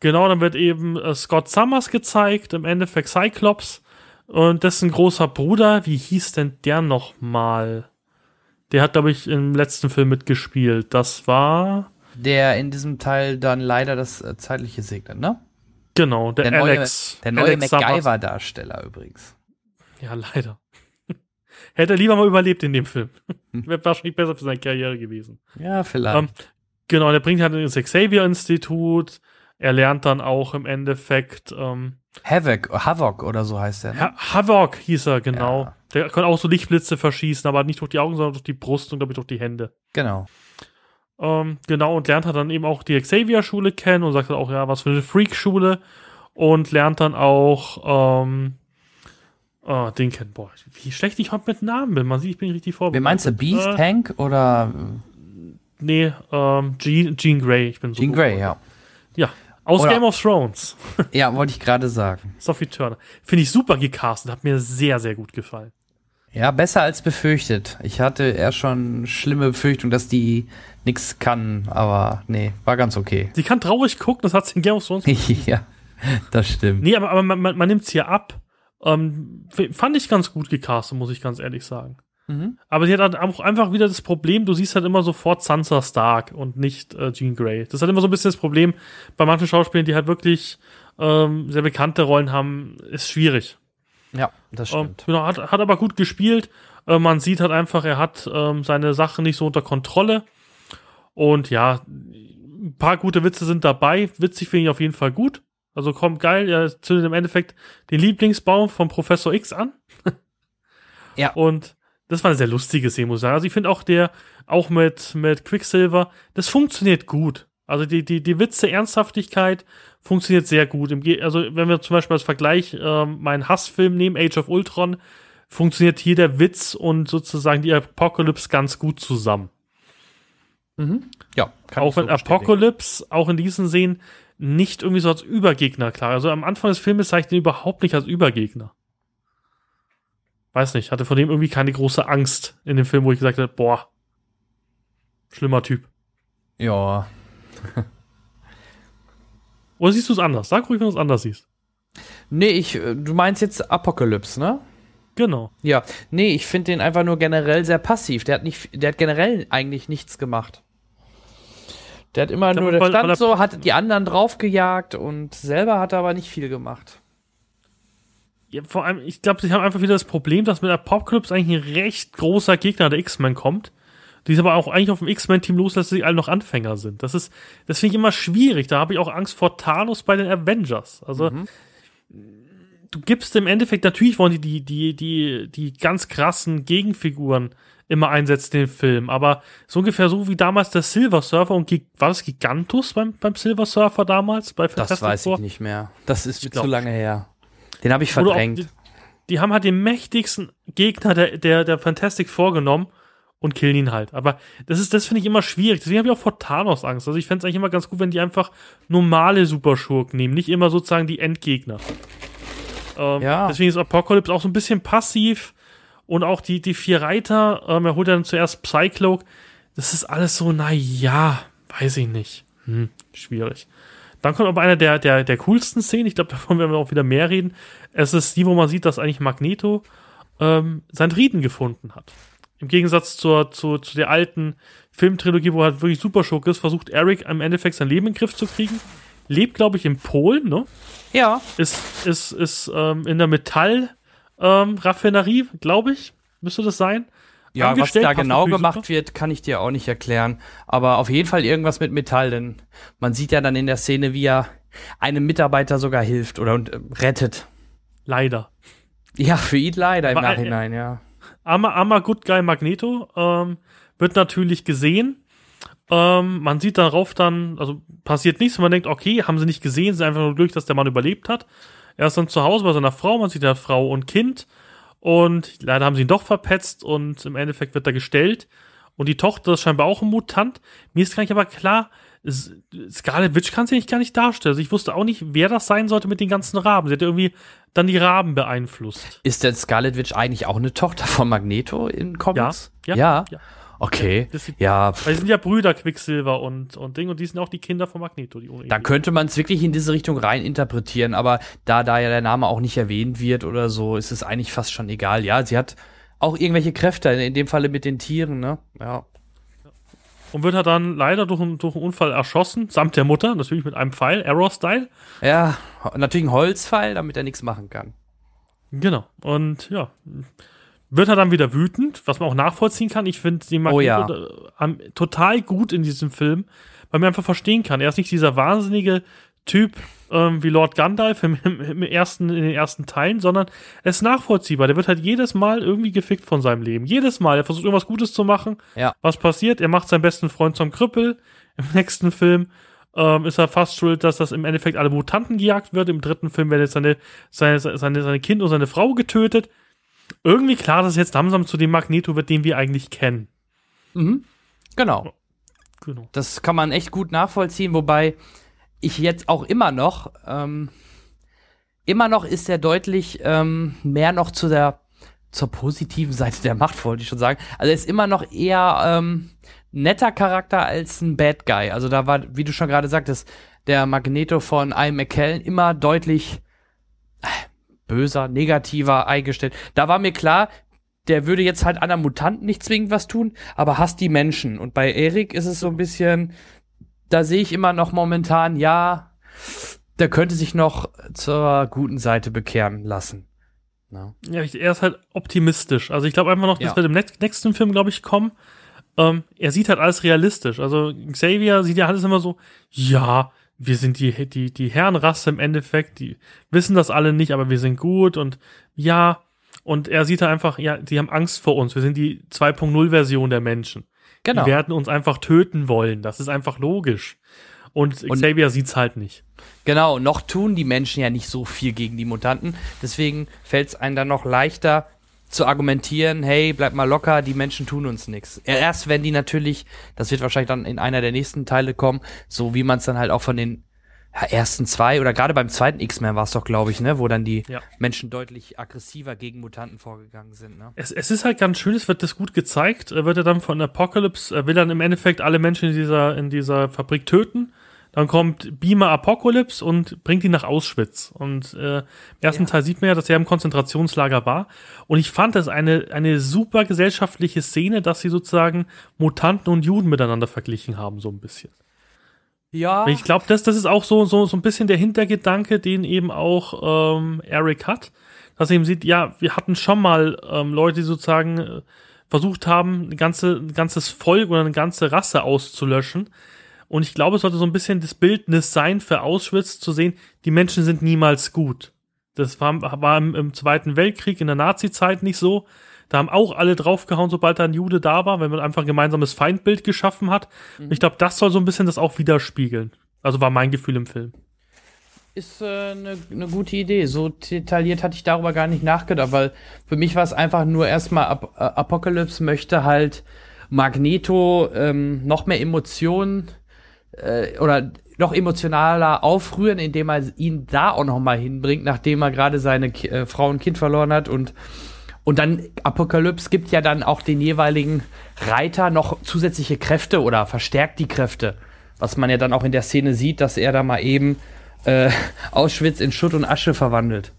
Genau, dann wird eben äh, Scott Summers gezeigt, im Endeffekt Cyclops und dessen großer Bruder, wie hieß denn der nochmal? Der hat, glaube ich, im letzten Film mitgespielt. Das war, Der in diesem Teil dann leider das äh, zeitliche segnet, ne? genau, der, Der neue, Alex. der neue Alex Summers. MacGyver-Darsteller übrigens. Ja, leider. Hätte er lieber mal überlebt in dem Film. Wäre wahrscheinlich besser für seine Karriere gewesen. Ja, vielleicht. Ähm, Genau, der bringt halt ins Xavier-Institut. Er lernt dann auch im Endeffekt ähm, Havoc, Havoc oder so heißt der. Ne? Ha Havok hieß er, genau. Ja. Der kann auch so Lichtblitze verschießen, aber nicht durch die Augen, sondern durch die Brust und glaube ich durch die Hände. Genau. Ähm, genau, und lernt dann eben auch die Xavier-Schule kennen und sagt dann auch, ja, was für eine Freak-Schule. Und lernt dann auch, ähm, oh, den kennen, boah, wie schlecht ich heute mit Namen bin. Man sieht, ich bin richtig vorbereitet. Wie meinst du, Beast, Äh, Hank oder Nee, ähm, Jean, Jean Grey. Ich bin so Jean Grey, ja. Ja, aus Oder- Game of Thrones. Ja, wollte ich gerade sagen. Sophie Turner. Finde ich super gecastet, hat mir sehr, sehr gut gefallen. Ja, besser als befürchtet. Ich hatte eher schon schlimme Befürchtung, dass die nix kann, aber nee, war ganz okay. Sie kann traurig gucken, das hat sie in Game of Thrones ja, das stimmt. Nee, aber, aber man, man, man nimmt es hier ab. Ähm, fand ich ganz gut gecastet, muss ich ganz ehrlich sagen. Mhm. Aber sie hat halt auch einfach wieder das Problem, du siehst halt immer sofort Sansa Stark und nicht äh, Jean Grey. Das ist halt immer so ein bisschen das Problem bei manchen Schauspielern, die halt wirklich ähm, sehr bekannte Rollen haben, ist schwierig. Ja, das Ähm, stimmt. genau, hat, hat aber gut gespielt. Äh, man sieht halt einfach, er hat ähm, seine Sachen nicht so unter Kontrolle. Und ja, ein paar gute Witze sind dabei. Witzig finde ich auf jeden Fall gut. Also kommt geil, er zündet im Endeffekt den Lieblingsbaum von Professor X an. Ja. Und das war eine sehr lustige Szene, muss ich sagen. Also ich finde auch der, auch mit, mit Quicksilver, das funktioniert gut. Also die, die, die Witze, Ernsthaftigkeit funktioniert sehr gut. Also wenn wir zum Beispiel als Vergleich ähm, meinen Hassfilm nehmen, Age of Ultron, funktioniert hier der Witz und sozusagen die Apocalypse ganz gut zusammen. Mhm. Ja, kann auch ich so wenn bestätigen. Apocalypse auch in diesen Szenen nicht irgendwie so als Übergegner klar. Also am Anfang des Filmes zeigt ihn überhaupt nicht als Übergegner. Weiß nicht, hatte von dem irgendwie keine große Angst in dem Film, wo ich gesagt habe, boah, schlimmer Typ. Ja. Oder siehst du es anders? Sag ruhig, wenn du es anders siehst. Nee, ich, äh, du meinst jetzt Apocalypse, ne? Genau. Ja. Nee, ich finde den einfach nur generell sehr passiv. Der hat nicht, der hat generell eigentlich nichts gemacht. Der hat immer glaub, nur, der er- stand so, hat die anderen draufgejagt und selber hat er aber nicht viel gemacht. Ja, vor allem, ich glaube, sie haben einfach wieder das Problem, dass mit Apocalypse eigentlich ein recht großer Gegner der X-Men kommt. Die ist aber auch eigentlich auf dem X-Men-Team loslässt, dass sie alle noch Anfänger sind. Das ist, das finde ich immer schwierig. Da habe ich auch Angst vor Thanos bei den Avengers. Also, du gibst im Endeffekt, natürlich wollen die die, die, die, die ganz krassen Gegenfiguren immer einsetzen in den Film, aber so ungefähr so wie damals der Silver Surfer und Gig- war das Gigantus beim, beim Silver Surfer damals? Bei Das Fantastic weiß Four? ich nicht mehr. Das ist Ich zu glaub- lange her. Den habe ich auch verdrängt. Die, die haben halt den mächtigsten Gegner der, der, der Fantastic vorgenommen und killen ihn halt. Aber das ist, das finde ich immer schwierig. Deswegen habe ich auch vor Thanos Angst. Also ich fände es eigentlich immer ganz gut, wenn die einfach normale Superschurken nehmen, nicht immer sozusagen die Endgegner. Ähm, Ja. Deswegen ist Apocalypse auch so ein bisschen passiv und auch die, die vier Reiter, ähm, er holt dann zuerst Psycloak. Das ist alles so, na ja, weiß ich nicht. Hm, schwierig. Dann kommt aber einer der, der, der coolsten Szenen, ich glaube, davon werden wir auch wieder mehr reden. Es ist die, wo man sieht, dass eigentlich Magneto ähm, seinen Frieden gefunden hat. Im Gegensatz zur, zu, zu der alten Filmtrilogie, wo er halt wirklich super Schurke ist, versucht Eric im Endeffekt sein Leben in den Griff zu kriegen. Lebt, glaube ich, in Polen, ne? Ja. Ist, ist, ist ähm, in der Metall ähm, glaube ich. Müsste das sein? Ja, was da genau gemacht super. wird, kann ich dir auch nicht erklären. Aber auf jeden Fall irgendwas mit Metall, denn man sieht ja dann in der Szene, wie er einem Mitarbeiter sogar hilft oder und, äh, rettet. Leider. Ja, für ihn leider im Aber, äh, Nachhinein, ja. Armer, armer Good Guy Magneto ähm, wird natürlich gesehen. Ähm, man sieht darauf dann, also passiert nichts, man denkt, okay, haben sie nicht gesehen, es ist einfach nur Glück, dass der Mann überlebt hat. Er ist dann zu Hause bei seiner Frau, man sieht ja Frau und Kind und leider haben sie ihn doch verpetzt und im Endeffekt wird er gestellt. Und die Tochter ist scheinbar auch ein Mutant. Mir ist gar nicht aber klar, Scarlet Witch kann sie nicht gar nicht darstellen. Also ich wusste auch nicht, wer das sein sollte mit den ganzen Raben. Sie hat irgendwie dann die Raben beeinflusst. Ist denn Scarlet Witch eigentlich auch eine Tochter von Magneto in Comics? Ja, Ja. ja. Okay. Das sieht- Ja, Weil sie sind ja Brüder, Quicksilver und, und Ding, und die sind auch die Kinder von Magneto. Die ohne Da könnte man es wirklich in diese Richtung rein interpretieren, aber da da ja der Name auch nicht erwähnt wird oder so, ist es eigentlich fast schon egal. Ja, sie hat auch irgendwelche Kräfte, in dem Falle mit den Tieren, ne? Ja. und wird er dann leider durch, einen- durch einen Unfall erschossen, samt der Mutter, natürlich mit einem Pfeil, Arrow-Style. Ja, natürlich ein Holzpfeil, damit er nichts machen kann. Genau. Und ja, wird er dann wieder wütend, was man auch nachvollziehen kann. Ich finde den Oh ja. äh, total gut in diesem Film, weil man einfach verstehen kann. Er ist nicht dieser wahnsinnige Typ ähm, wie Lord Gandalf im, im, im, ersten, in den ersten Teilen, sondern er ist nachvollziehbar. Der wird halt jedes Mal irgendwie gefickt von seinem Leben. Jedes Mal. Er versucht irgendwas Gutes zu machen. Ja. Was passiert? Er macht seinen besten Freund zum Krüppel. Im nächsten Film ähm, ist er fast schuld, dass das im Endeffekt alle Mutanten gejagt wird. Im dritten Film werden jetzt seine, seine, seine, seine Kind und seine Frau getötet. Irgendwie klar, dass es jetzt langsam zu dem Magneto wird, den wir eigentlich kennen. Mhm. Genau. genau. Das kann man echt gut nachvollziehen, wobei ich jetzt auch immer noch, ähm, immer noch ist er deutlich ähm, mehr noch zu der, zur positiven Seite der Macht, wollte ich schon sagen. Also er ist immer noch eher ähm, netter Charakter als ein Bad Guy. Also da war, wie du schon gerade sagtest, der Magneto von Ian McKellen immer deutlich böser, negativer eingestellt. Da war mir klar, der würde jetzt halt anderen Mutanten nicht zwingend was tun, aber hasst die Menschen. Und bei Erik ist es so ein bisschen, da sehe ich immer noch momentan, ja, der könnte sich noch zur guten Seite bekehren lassen. No. Ja, er ist halt optimistisch. Also ich glaube einfach noch, das ja. wird im nächsten Film, glaube ich, kommen. Ähm, er sieht halt alles realistisch. Also Xavier sieht ja alles immer so, ja, wir sind die, die, die Herrenrasse im Endeffekt, die wissen das alle nicht, aber wir sind gut und ja, und er sieht da einfach, ja, die haben Angst vor uns. Wir sind die 2.0-Version der Menschen. Genau. Die werden uns einfach töten wollen. Das ist einfach logisch. Und Xavier und, sieht's halt nicht. Genau, noch tun die Menschen ja nicht so viel gegen die Mutanten. Deswegen fällt es einem dann noch leichter zu argumentieren, hey, bleib mal locker, die Menschen tun uns nichts. Erst wenn die natürlich, das wird wahrscheinlich dann in einer der nächsten Teile kommen, so wie man es dann halt auch von den ersten zwei oder gerade beim zweiten X-Men war es doch, glaube ich, ne, wo dann die ja. Menschen deutlich aggressiver gegen Mutanten vorgegangen sind. Ne? Es, es ist halt ganz schön, es wird das gut gezeigt. Er wird er dann von Apocalypse, er will dann im Endeffekt alle Menschen in dieser, in dieser Fabrik töten. Dann kommt Beamer Apocalypse und bringt ihn nach Auschwitz. Und äh, im ersten ja. Teil sieht man ja, dass er im Konzentrationslager war. Und ich fand das eine, eine super gesellschaftliche Szene, dass sie sozusagen Mutanten und Juden miteinander verglichen haben, so ein bisschen. Ja. Ich glaube, das, das ist auch so, so, so ein bisschen der Hintergedanke, den eben auch ähm, Eric hat. Dass er eben sieht, ja, wir hatten schon mal ähm, Leute, die sozusagen äh, versucht haben, ein, ganze, ein ganzes Volk oder eine ganze Rasse auszulöschen. Und ich glaube, es sollte so ein bisschen das Bildnis sein für Auschwitz zu sehen, die Menschen sind niemals gut. Das war, war im, im Zweiten Weltkrieg, in der Nazi-Zeit nicht so. Da haben auch alle draufgehauen, sobald da ein Jude da war, wenn man einfach ein gemeinsames Feindbild geschaffen hat. Mhm. Ich glaube, das soll so ein bisschen das auch widerspiegeln. Also war mein Gefühl im Film. Ist eine äh, ne, ne gute Idee. So detailliert hatte ich darüber gar nicht nachgedacht, weil für mich war es einfach nur erstmal Ap äh, Apocalypse möchte halt Magneto ähm, noch mehr Emotionen äh, oder noch emotionaler aufrühren, indem er ihn da auch noch mal hinbringt, nachdem er gerade seine äh, Frau und Kind verloren hat und und dann Apokalypse gibt ja dann auch den jeweiligen Reiter noch zusätzliche Kräfte oder verstärkt die Kräfte. Was man ja dann auch in der Szene sieht, dass er da mal eben äh, Auschwitz in Schutt und Asche verwandelt.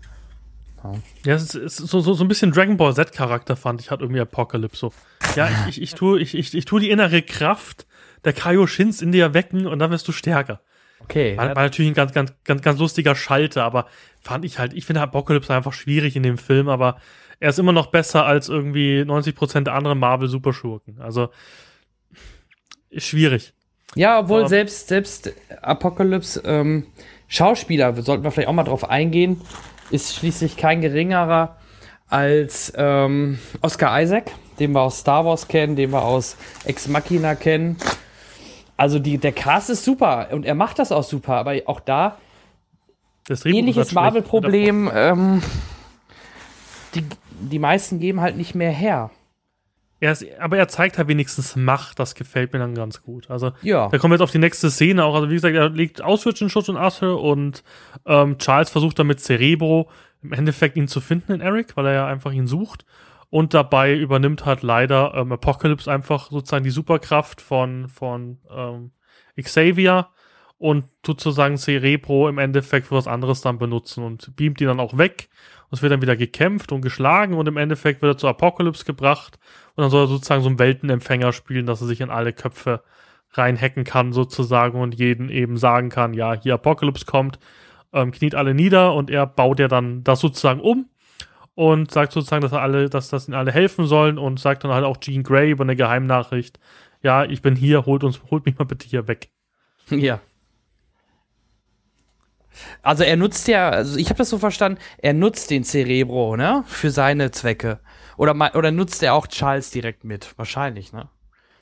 Ja, ja es ist so, so, so ein bisschen Dragon Ball Z-Charakter, fand ich, hat irgendwie Apokalypse so. Ja, ich, ich, ich, tue, ich, ich, ich tue die innere Kraft der Kaioshins in dir wecken und dann wirst du stärker. Okay. War, war, natürlich ein ganz, ganz, ganz, ganz lustiger Schalter, aber fand ich halt, ich finde Apokalypse einfach schwierig in dem Film, aber er ist immer noch besser als irgendwie 90% der anderen Marvel-Superschurken. Also schwierig. Ja, obwohl Aber selbst, selbst Apocalypse ähm, Schauspieler, sollten wir vielleicht auch mal drauf eingehen, ist schließlich kein geringerer als ähm, Oscar Isaac, den wir aus Star Wars kennen, den wir aus Ex Machina kennen. Also die, der Cast ist super und er macht das auch super, aber auch da ähnliches Marvel-Problem. Ähm, die, die meisten geben halt nicht mehr her. Er ist, aber er zeigt halt wenigstens Macht, das gefällt mir dann ganz gut. Also, ja. da kommen wir jetzt auf die nächste Szene auch. Also, wie gesagt, er legt Auschwitz in Schutt und Asche und ähm, Charles versucht dann mit Cerebro im Endeffekt ihn zu finden in Eric, weil er ja einfach ihn sucht. Und dabei übernimmt halt leider ähm, Apocalypse einfach sozusagen die Superkraft von, von ähm, Xavier und tut sozusagen Cerebro im Endeffekt für was anderes dann benutzen und beamt ihn dann auch weg. Es wird dann wieder gekämpft und geschlagen und im Endeffekt wird er zu Apocalypse gebracht. Und dann soll er sozusagen so einen Weltenempfänger spielen, dass er sich in alle Köpfe reinhacken kann sozusagen und jeden eben sagen kann, ja, hier Apocalypse kommt, ähm, kniet alle nieder und er baut ja dann das sozusagen um und sagt sozusagen, dass er alle, dass das ihnen alle helfen sollen und sagt dann halt auch Jean Grey über eine Geheimnachricht, ja, ich bin hier, holt uns, holt mich mal bitte hier weg. Ja. Also er nutzt ja, also ich habe das so verstanden, er nutzt den Cerebro, ne, für seine Zwecke. Oder, oder nutzt er auch Charles direkt mit? Wahrscheinlich, ne?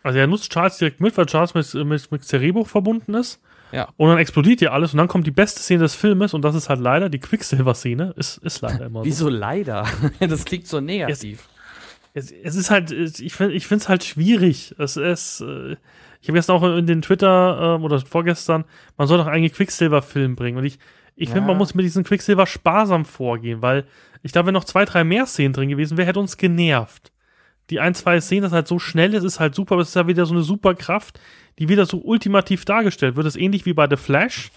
Also er nutzt Charles direkt mit, weil Charles mit, mit, mit Cerebro verbunden ist. Ja. Und dann explodiert ja alles und dann kommt die beste Szene des Filmes und das ist halt leider die Quicksilver-Szene. Ist, ist leider immer so. Wieso leider? das klingt so negativ. Es, es ist halt, es- ich finde ich finde es halt schwierig. Es ist, äh, ich habe gestern auch in den Twitter ähm, oder vorgestern, man soll doch eigentlich Quicksilver-Film bringen. Und ich, ich finde, Ja. man muss mit diesem Quicksilver sparsam vorgehen, weil ich glaube, wenn noch zwei, drei mehr Szenen drin gewesen wäre, hätte uns genervt. Die ein, zwei Szenen, das halt so schnell ist, ist halt super, aber es ist ja wieder so eine super Kraft, die wieder so ultimativ dargestellt wird. Das ist ähnlich wie bei The Flash,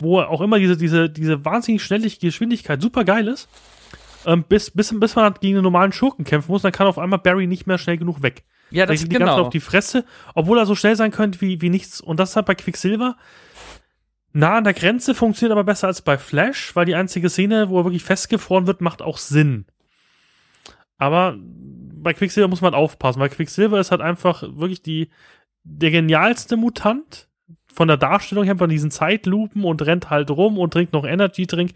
wo auch immer diese, diese, diese wahnsinnig schnelle Geschwindigkeit super geil ist. Ähm, bis, bis, bis man gegen einen normalen Schurken kämpfen muss, dann kann auf einmal Barry nicht mehr schnell genug weg. Ja, das geht die ganze genau. auf die Fresse, obwohl er so schnell sein könnte wie, wie nichts. Und das ist halt bei Quicksilver nah an der Grenze, funktioniert aber besser als bei Flash, weil die einzige Szene, wo er wirklich festgefroren wird, macht auch Sinn. Aber bei Quicksilver muss man aufpassen, weil Quicksilver ist halt einfach wirklich die, der genialste Mutant von der Darstellung her, von diesen Zeitlupen und rennt halt rum und trinkt noch Energy-Drink.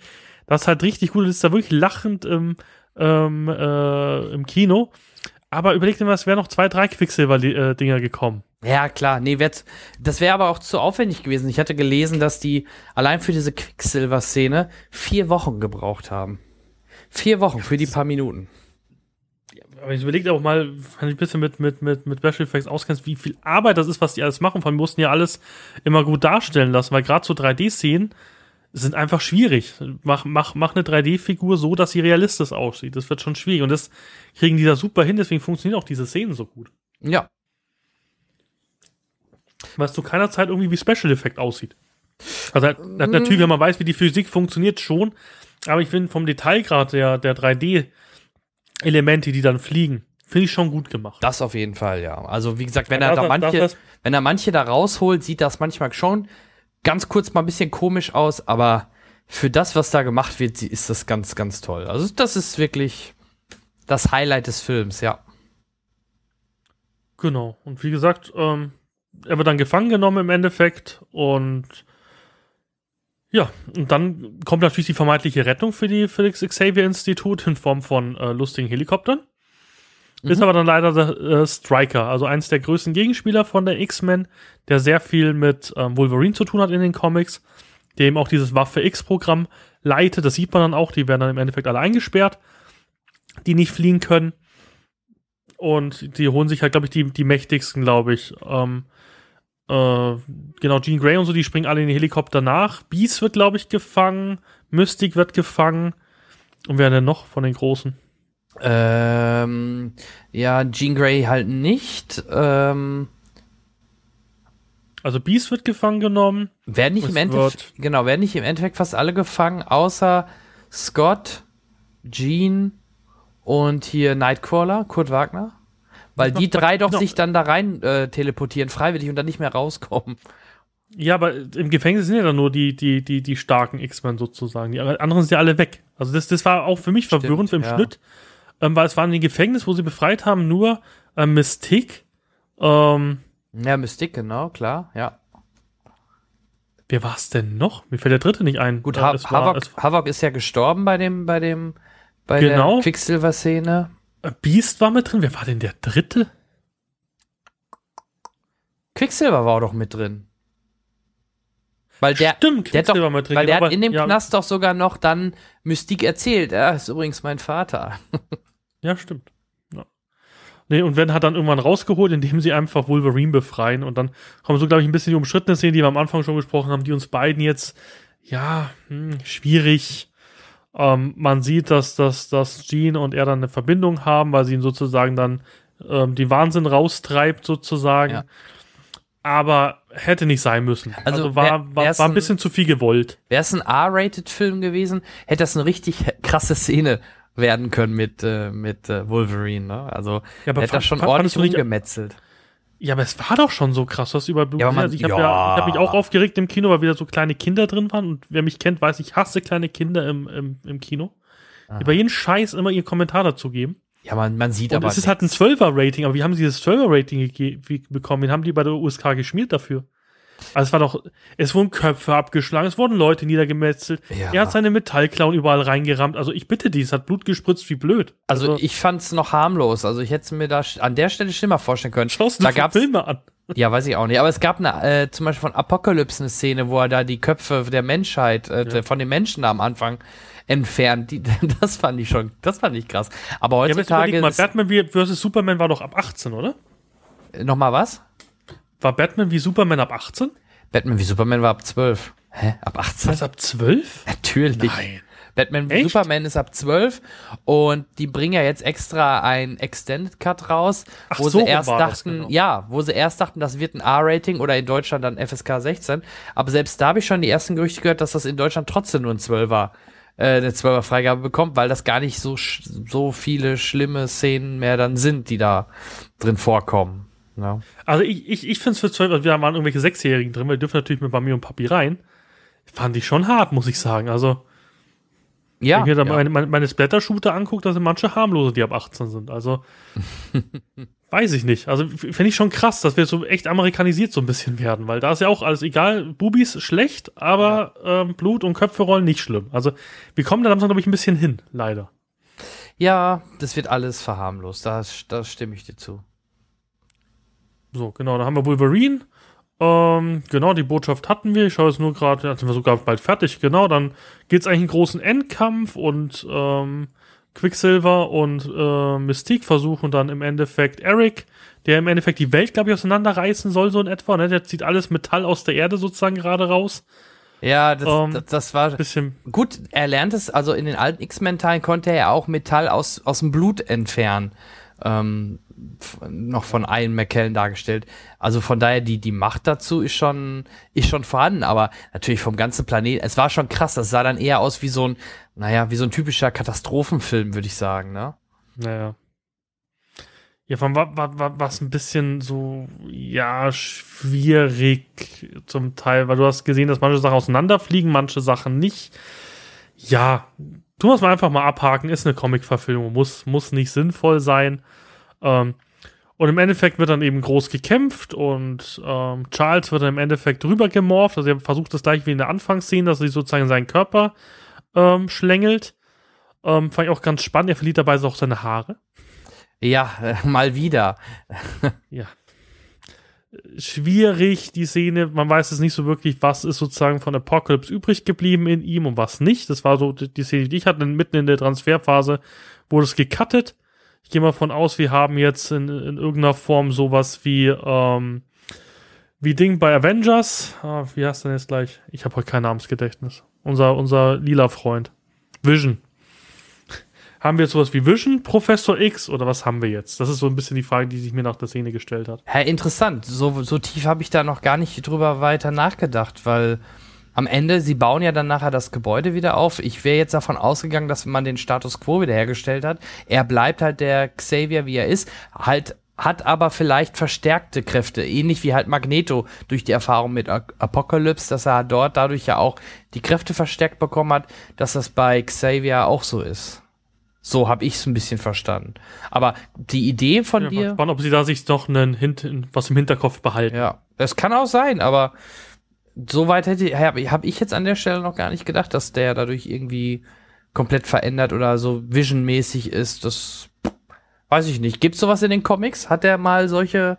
Das ist halt richtig gut, das ist da wirklich lachend im, ähm, äh, im Kino. Aber überleg dir mal, es wären noch zwei, drei Quicksilver-Dinger gekommen. Ja, klar. Nee, das wäre aber auch zu aufwendig gewesen. Ich hatte gelesen, dass die allein für diese Quicksilver-Szene vier Wochen gebraucht haben. Vier Wochen für die paar Minuten. Aber ich überlege auch mal, wenn du ein bisschen mit, mit, mit, mit Special Effects auskennst, wie viel Arbeit das ist, was die alles machen. Vor allem mussten ja alles immer gut darstellen lassen, weil gerade so 3D-Szenen sind einfach schwierig. Mach, mach, mach eine 3D-Figur so, dass sie realistisch aussieht. Das wird schon schwierig. Und das kriegen die da super hin, deswegen funktionieren auch diese Szenen so gut. Ja. Weil es zu keiner Zeit irgendwie wie Special Effect aussieht. Also halt, na- natürlich, wenn man weiß, wie die Physik funktioniert, schon. Aber ich finde vom Detailgrad der, der 3D-Elemente, die dann fliegen, finde ich schon gut gemacht. Das auf jeden Fall, ja. Also, wie gesagt, wenn Ja, er da manche, das- wenn er manche da rausholt, sieht das manchmal schon ganz kurz mal ein bisschen komisch aus, aber für das, was da gemacht wird, ist das ganz, ganz toll. Also, das ist wirklich das Highlight des Films, ja. Genau. Und wie gesagt, ähm, er wird dann gefangen genommen im Endeffekt und ja, und dann kommt natürlich die vermeintliche Rettung für die Felix Xavier Institut in Form von äh, lustigen Helikoptern. Ist aber dann leider der äh, Striker, also eins der größten Gegenspieler von der X-Men, der sehr viel mit ähm, Wolverine zu tun hat in den Comics, der eben auch dieses Waffe X-Programm leitet. Das sieht man dann auch, die werden dann im Endeffekt alle eingesperrt, die nicht fliehen können. Und die holen sich halt, glaube ich, die, die mächtigsten, glaube ich. Ähm, äh, genau, Jean Grey und so, die springen alle in den Helikopter nach. Beast wird, glaube ich, gefangen. Mystic wird gefangen. Und wer denn noch von den Großen? Ähm, ja, Jean Grey halt nicht. Ähm, Also Beast wird gefangen genommen. werden nicht im Endeffekt, genau, werden nicht im Endeffekt fast alle gefangen, außer Scott, Jean und hier Nightcrawler, Kurt Wagner. Weil die drei doch sich dann da rein äh, teleportieren, freiwillig und dann nicht mehr rauskommen. Ja, aber im Gefängnis sind ja dann nur die, die, die, die starken X-Men sozusagen. Die anderen sind ja alle weg. Also das, das war auch für mich Stimmt, verwirrend im ja. Schnitt, ähm, weil es waren im Gefängnis, wo sie befreit haben, nur ähm, Mystique. Ähm, Ja, Mystik, genau, klar, ja. wer war es denn noch? Mir fällt der dritte nicht ein. Gut, Äh, ha war- Havok, Havok ist ja gestorben bei dem, bei dem, bei Genau. der Quicksilver-Szene. Beast war mit drin. Wer war denn der dritte? Quicksilver war auch doch mit drin. Weil der, Stimmt, der doch, Quicksilver mit drin, weil der genau, hat in dem ja, Knast doch sogar noch dann Mystik erzählt. Er ist übrigens mein Vater. Ja, stimmt. Ja. Nee, und werden hat dann irgendwann rausgeholt, indem sie einfach Wolverine befreien. Und dann kommen so, glaube ich, ein bisschen die umstrittene Szene, die wir am Anfang schon gesprochen haben, die uns beiden jetzt, ja, hm, schwierig. Ähm, man sieht, dass, dass, dass Jean und er dann eine Verbindung haben, weil sie ihn sozusagen dann ähm, die Wahnsinn raustreibt, sozusagen. Ja. Aber hätte nicht sein müssen. Also Also, war, war, war ein bisschen zu viel gewollt. Wäre es ein R-Rated-Film gewesen, hätte das eine richtig krasse Szene werden können mit, äh, mit äh, Wolverine. Ne? Also Ja, aber hätte das schon fand- ordentlich du nicht- rumgemetzelt. Ja, aber es war doch schon so krass, was über Ja, aber man- also ich habe ja. ja, hab mich auch aufgeregt im Kino, weil wieder so kleine Kinder drin waren. Und wer mich kennt, weiß, ich hasse kleine Kinder im, im, im Kino. Die bei jedem Scheiß immer ihren Kommentar dazu geben. Ja, man, man sieht Und aber. es ist halt ein 12er-Rating, aber wie haben sie das 12er-Rating gege- wie- bekommen? Wen haben die bei der USK geschmiert dafür? Also es war doch, es wurden Köpfe abgeschlagen, es wurden Leute niedergemetzelt. Ja. Er hat seine Metallklauen überall reingerammt. Also ich bitte die, es hat Blut gespritzt wie blöd. Also, ich fand's noch harmlos. Also ich hätte mir da an der Stelle schlimmer vorstellen können. schaust du da gab's, Filme an. ja, weiß ich auch nicht. Aber es gab eine, äh, zum Beispiel von Apocalypse eine Szene, wo er da die Köpfe der Menschheit, äh, der- von den Menschen da am Anfang entfernt. Die, das fand ich schon, das fand ich krass. Aber Ja, aber heutzutage mal, Batman vs. Superman war doch ab 18, oder? noch mal was? War Batman wie Superman ab 18? Batman wie Superman war ab 12. Hä? Ab 18? Was, ab 12? Natürlich. Nein. Batman wie? Superman ist ab 12 und die bringen ja jetzt extra ein Extended Cut raus, Ach, wo so sie erst war dachten, genau. ja, wo sie erst dachten, das wird ein R-Rating oder in Deutschland dann FSK 16, aber selbst da habe ich schon die ersten Gerüchte gehört, dass das in Deutschland trotzdem nur ein 12er äh, eine 12er Freigabe bekommt, weil das gar nicht so so viele schlimme Szenen mehr dann sind, die da drin vorkommen. Ja. Also ich, ich, ich finde es für 12, also wir waren irgendwelche Sechsjährigen drin, weil die dürfen natürlich mit Mami und Papi rein. Fand ich schon hart, muss ich sagen. Also, Ja, wenn ich mir da ja. meine, meine, meine Splatter-Shooter angucke, da sind manche harmlose, die ab 18 sind. Also, weiß ich nicht. Also, finde ich schon krass, dass wir so echt amerikanisiert so ein bisschen werden, weil da ist ja auch alles egal. Bubis schlecht, aber ähm, Blut und Köpfe rollen nicht schlimm. Also, wir kommen da langsam, glaube ich, ein bisschen hin, leider. ja, das wird alles verharmlost, da, da stimme ich dir zu. So, genau, da haben wir Wolverine. Ähm, genau, die Botschaft hatten wir. Ich schaue jetzt nur gerade, da sind wir sogar bald fertig. Genau, dann geht es eigentlich einen großen Endkampf und ähm, Quicksilver und äh, Mystique versuchen dann im Endeffekt Eric, der im Endeffekt die Welt, glaube ich, auseinanderreißen soll, so in etwa. Ne? Der zieht alles Metall aus der Erde sozusagen gerade raus. Ja, das, Ähm, das, das war Bisschen, Gut, er lernt es, also in den alten X-Men-Teilen konnte er ja auch Metall aus, aus dem Blut entfernen. Ähm, noch von Ian McKellen dargestellt. Also von daher, die, die Macht dazu ist schon, ist schon vorhanden, aber natürlich vom ganzen Planeten. Es war schon krass, das sah dann eher aus wie so ein, naja, wie so ein typischer Katastrophenfilm, würde ich sagen, ne? naja. Ja, von war, war, was ein bisschen so, ja, schwierig zum Teil, weil du hast gesehen, dass manche Sachen auseinanderfliegen, manche Sachen nicht. Ja, wir es mal einfach mal abhaken, ist eine Comic-Verfilmung, muss, muss nicht sinnvoll sein. Ähm, und im Endeffekt wird dann eben groß gekämpft und ähm, Charles wird dann im Endeffekt drüber gemorpht. Also er versucht das gleich wie in der Anfangsszene, dass er sich sozusagen seinen Körper ähm, schlängelt. Ähm, fand ich auch ganz spannend. Er verliert dabei auch seine Haare. Ja, äh, mal wieder. Ja. Schwierig, die Szene. Man weiß es nicht so wirklich, was ist sozusagen von Apocalypse übrig geblieben in ihm und was nicht. Das war so die die Szene, die ich hatte. Mitten in der Transferphase wurde es gecuttet. Ich gehe mal von aus, wir haben jetzt in, in irgendeiner Form sowas wie, ähm, wie Ding bei Avengers. Ah, wie heißt denn jetzt gleich? Ich habe heute kein Namensgedächtnis. Unser, unser lila Freund. Vision. Haben wir jetzt sowas wie Vision, Professor X oder was haben wir jetzt? Das ist so ein bisschen die Frage, die sich mir nach der Szene gestellt hat. Ja, interessant. So, so tief habe ich da noch gar nicht drüber weiter nachgedacht, weil am Ende, sie bauen ja dann nachher das Gebäude wieder auf. Ich wäre jetzt davon ausgegangen, dass man den Status quo wiederhergestellt hat. Er bleibt halt der Xavier, wie er ist, halt hat aber vielleicht verstärkte Kräfte, ähnlich wie halt Magneto durch die Erfahrung mit A- Apocalypse, dass er dort dadurch ja auch die Kräfte verstärkt bekommen hat, dass das bei Xavier auch so ist. So habe ich es ein bisschen verstanden. Aber die Idee von Ja, dir. gespannt, ob sie da sich doch einen Hint, was im Hinterkopf behalten. Ja, es kann auch sein, aber so weit hätte habe hab ich jetzt an der Stelle noch gar nicht gedacht, dass der dadurch irgendwie komplett verändert oder so visionmäßig ist. Das weiß ich nicht. Gibt's sowas in den Comics? Hat der mal solche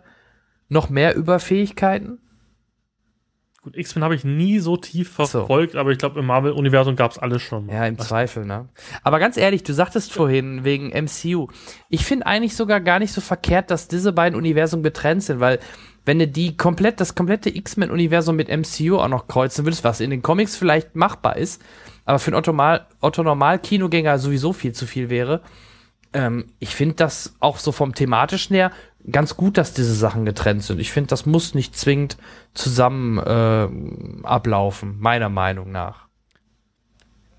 noch mehr Überfähigkeiten? Gut, X-Men habe ich nie so tief so. verfolgt, aber ich glaube, im Marvel-Universum gab es alles schon. Ja, im Zweifel, ne? Aber ganz ehrlich, du sagtest vorhin wegen MCU. Ich finde eigentlich sogar gar nicht so verkehrt, dass diese beiden Universen getrennt sind, weil wenn du die komplett, das komplette X-Men-Universum mit MCU auch noch kreuzen würdest, was in den Comics vielleicht machbar ist, aber für einen Otto-Normal- Otto-Normal-Kinogänger sowieso viel zu viel wäre, ähm, ich finde das auch so vom thematischen her ganz gut, dass diese Sachen getrennt sind. Ich finde, das muss nicht zwingend zusammen äh, ablaufen, meiner Meinung nach.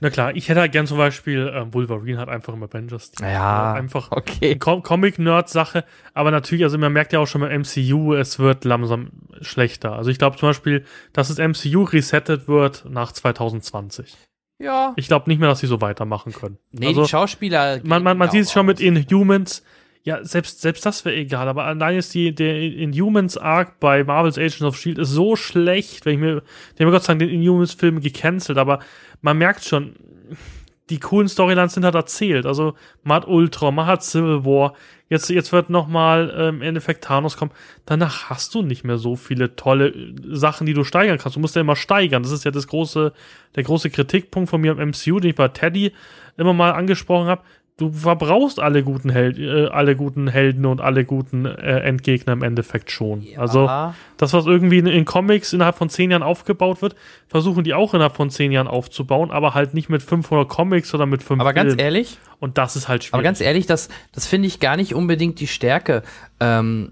Na klar, ich hätte halt gern zum Beispiel, ähm, Wolverine hat einfach im Avengers. Ja, einfach okay. Com Comic-Nerd-Sache, aber natürlich, also man merkt ja auch schon beim MCU, es wird langsam schlechter. Also ich glaube zum Beispiel, dass das MCU resettet wird nach 2020. Ja. Ich glaube nicht mehr, dass sie so weitermachen können. Nee, also die Schauspieler. man, man, man sieht es schon mit auch aus. Inhumans. Ja, selbst, selbst das wäre egal, aber allein ist die, der Inhumans Arc bei Marvel's Agents of S.H.I.E.L.D. ist so schlecht, wenn ich mir, die haben Gott Dank den Inhumans-Film gecancelt, aber man merkt schon, die coolen Storylines sind halt erzählt. Also man hat Ultra, man hat Civil War, jetzt, jetzt wird nochmal ähm, Endeffekt Thanos kommen. Danach hast du nicht mehr so viele tolle äh, Sachen, die du steigern kannst. Du musst ja immer steigern. Das ist ja das große, der große Kritikpunkt von mir am MCU, den ich bei Teddy immer mal angesprochen habe du verbrauchst alle guten Held, äh, alle guten Helden und alle guten äh, Endgegner im Endeffekt schon. Ja. Also das, was irgendwie in, in, Comics innerhalb von zehn Jahren aufgebaut wird, versuchen die auch innerhalb von zehn Jahren aufzubauen, aber halt nicht mit 500 Comics oder mit 5 Aber Filmen. ganz ehrlich. Und das ist halt schwierig. Aber ganz ehrlich, das, das finde ich gar nicht unbedingt die Stärke. Ähm,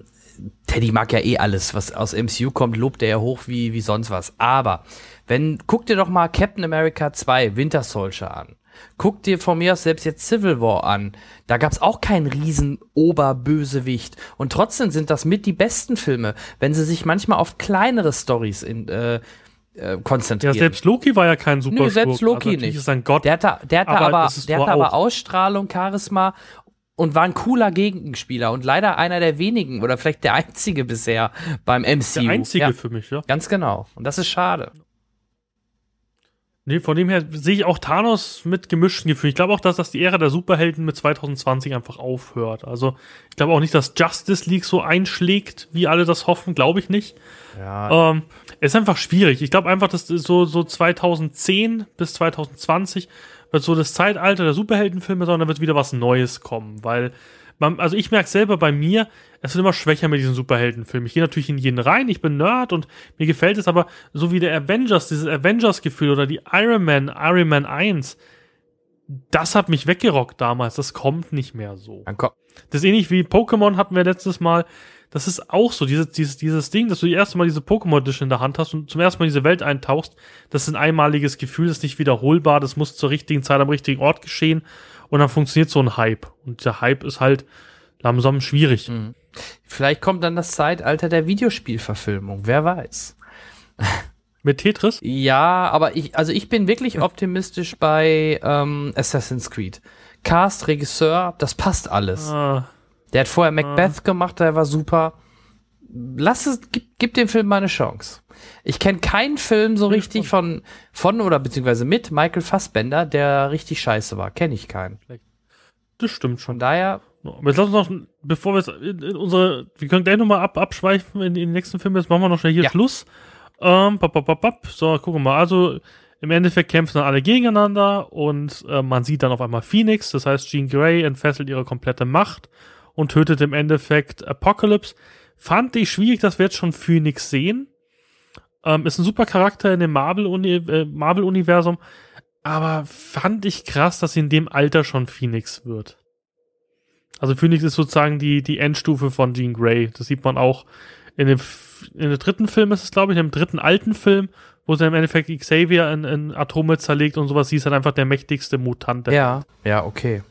Teddy mag ja eh alles, was aus MCU kommt, lobt er ja hoch wie, wie sonst was. Aber wenn, guck dir doch mal Captain America 2 Winter Soldier an. Guck dir von mir aus selbst jetzt Civil War an. Da gab es auch keinen riesen Oberbösewicht. Und trotzdem sind das mit die besten Filme, wenn sie sich manchmal auf kleinere Stories in, äh, äh, konzentrieren. Ja, selbst Loki war ja kein super Nö, selbst Loki also, nicht. Ist ein Gott, der hatte, der hatte aber, aber der hatte aber Ausstrahlung, Charisma und war ein cooler Gegenspieler und leider einer der wenigen oder vielleicht der einzige bisher beim MCU. Der einzige ja, für mich, ja. Ganz genau. Und das ist schade. Nee, von dem her sehe ich auch Thanos mit gemischten Gefühlen. Ich glaube auch, dass das die Ära der Superhelden mit 2020 einfach aufhört. Also ich glaube auch nicht, dass Justice League so einschlägt, wie alle das hoffen. Glaube ich nicht. Ja. Ähm, ist einfach schwierig. Ich glaube einfach, dass so, so 2010 bis 2020 wird so das Zeitalter der Superheldenfilme, sondern wird wieder was Neues kommen, weil man, also ich merke selber bei mir, es wird immer schwächer mit diesen Superheldenfilmen. Ich gehe natürlich in jeden rein, ich bin Nerd und mir gefällt es, aber so wie der Avengers, dieses Avengers-Gefühl oder die Iron Man, Iron Man 1, das hat mich weggerockt damals. Das kommt nicht mehr so. Das ist ähnlich wie Pokémon hatten wir letztes Mal. Das ist auch so, dieses, dieses, dieses Ding, dass du die erste Mal diese Pokémon Edition in der Hand hast und zum ersten Mal in diese Welt eintauchst. Das ist ein einmaliges Gefühl, das ist nicht wiederholbar, das muss zur richtigen Zeit am richtigen Ort geschehen und dann funktioniert so ein Hype. Und der Hype ist halt langsam schwierig. Mhm. Vielleicht kommt dann das Zeitalter der Videospielverfilmung, wer weiß. Mit Tetris? Ja, aber ich, also ich bin wirklich optimistisch bei ähm, Assassin's Creed. Cast, Regisseur, das passt alles. Ah. Der hat vorher Macbeth ah. gemacht, der war super. Lass es, gib, gib dem Film mal eine Chance. Ich kenne keinen Film so richtig von, von oder beziehungsweise mit Michael Fassbender, der richtig scheiße war. Kenne ich keinen. Das stimmt schon. Von daher. Aber jetzt lass uns noch, bevor wir in, in unsere, wir können gleich nochmal ab, abschweifen in, in den nächsten Film, jetzt machen wir noch schnell hier ja. Schluss. Ähm, bap, bap, bap, bap. So, gucken wir mal. Also, im Endeffekt kämpfen dann alle gegeneinander und äh, man sieht dann auf einmal Phoenix, das heißt, Jean Grey entfesselt ihre komplette Macht und tötet im Endeffekt Apocalypse. Fand ich schwierig, dass wir jetzt schon Phoenix sehen. Ähm, ist ein super Charakter in dem äh, Marvel-Universum, Marvel aber fand ich krass, dass sie in dem Alter schon Phoenix wird. Also Phoenix ist sozusagen die, die Endstufe von Jean Grey. Das sieht man auch in dem, in dem dritten Film ist es, glaube ich, in dem dritten alten Film, wo sie im Endeffekt Xavier in, in Atome zerlegt und sowas. Sie ist halt einfach der mächtigste Mutant. Ja, ja, okay.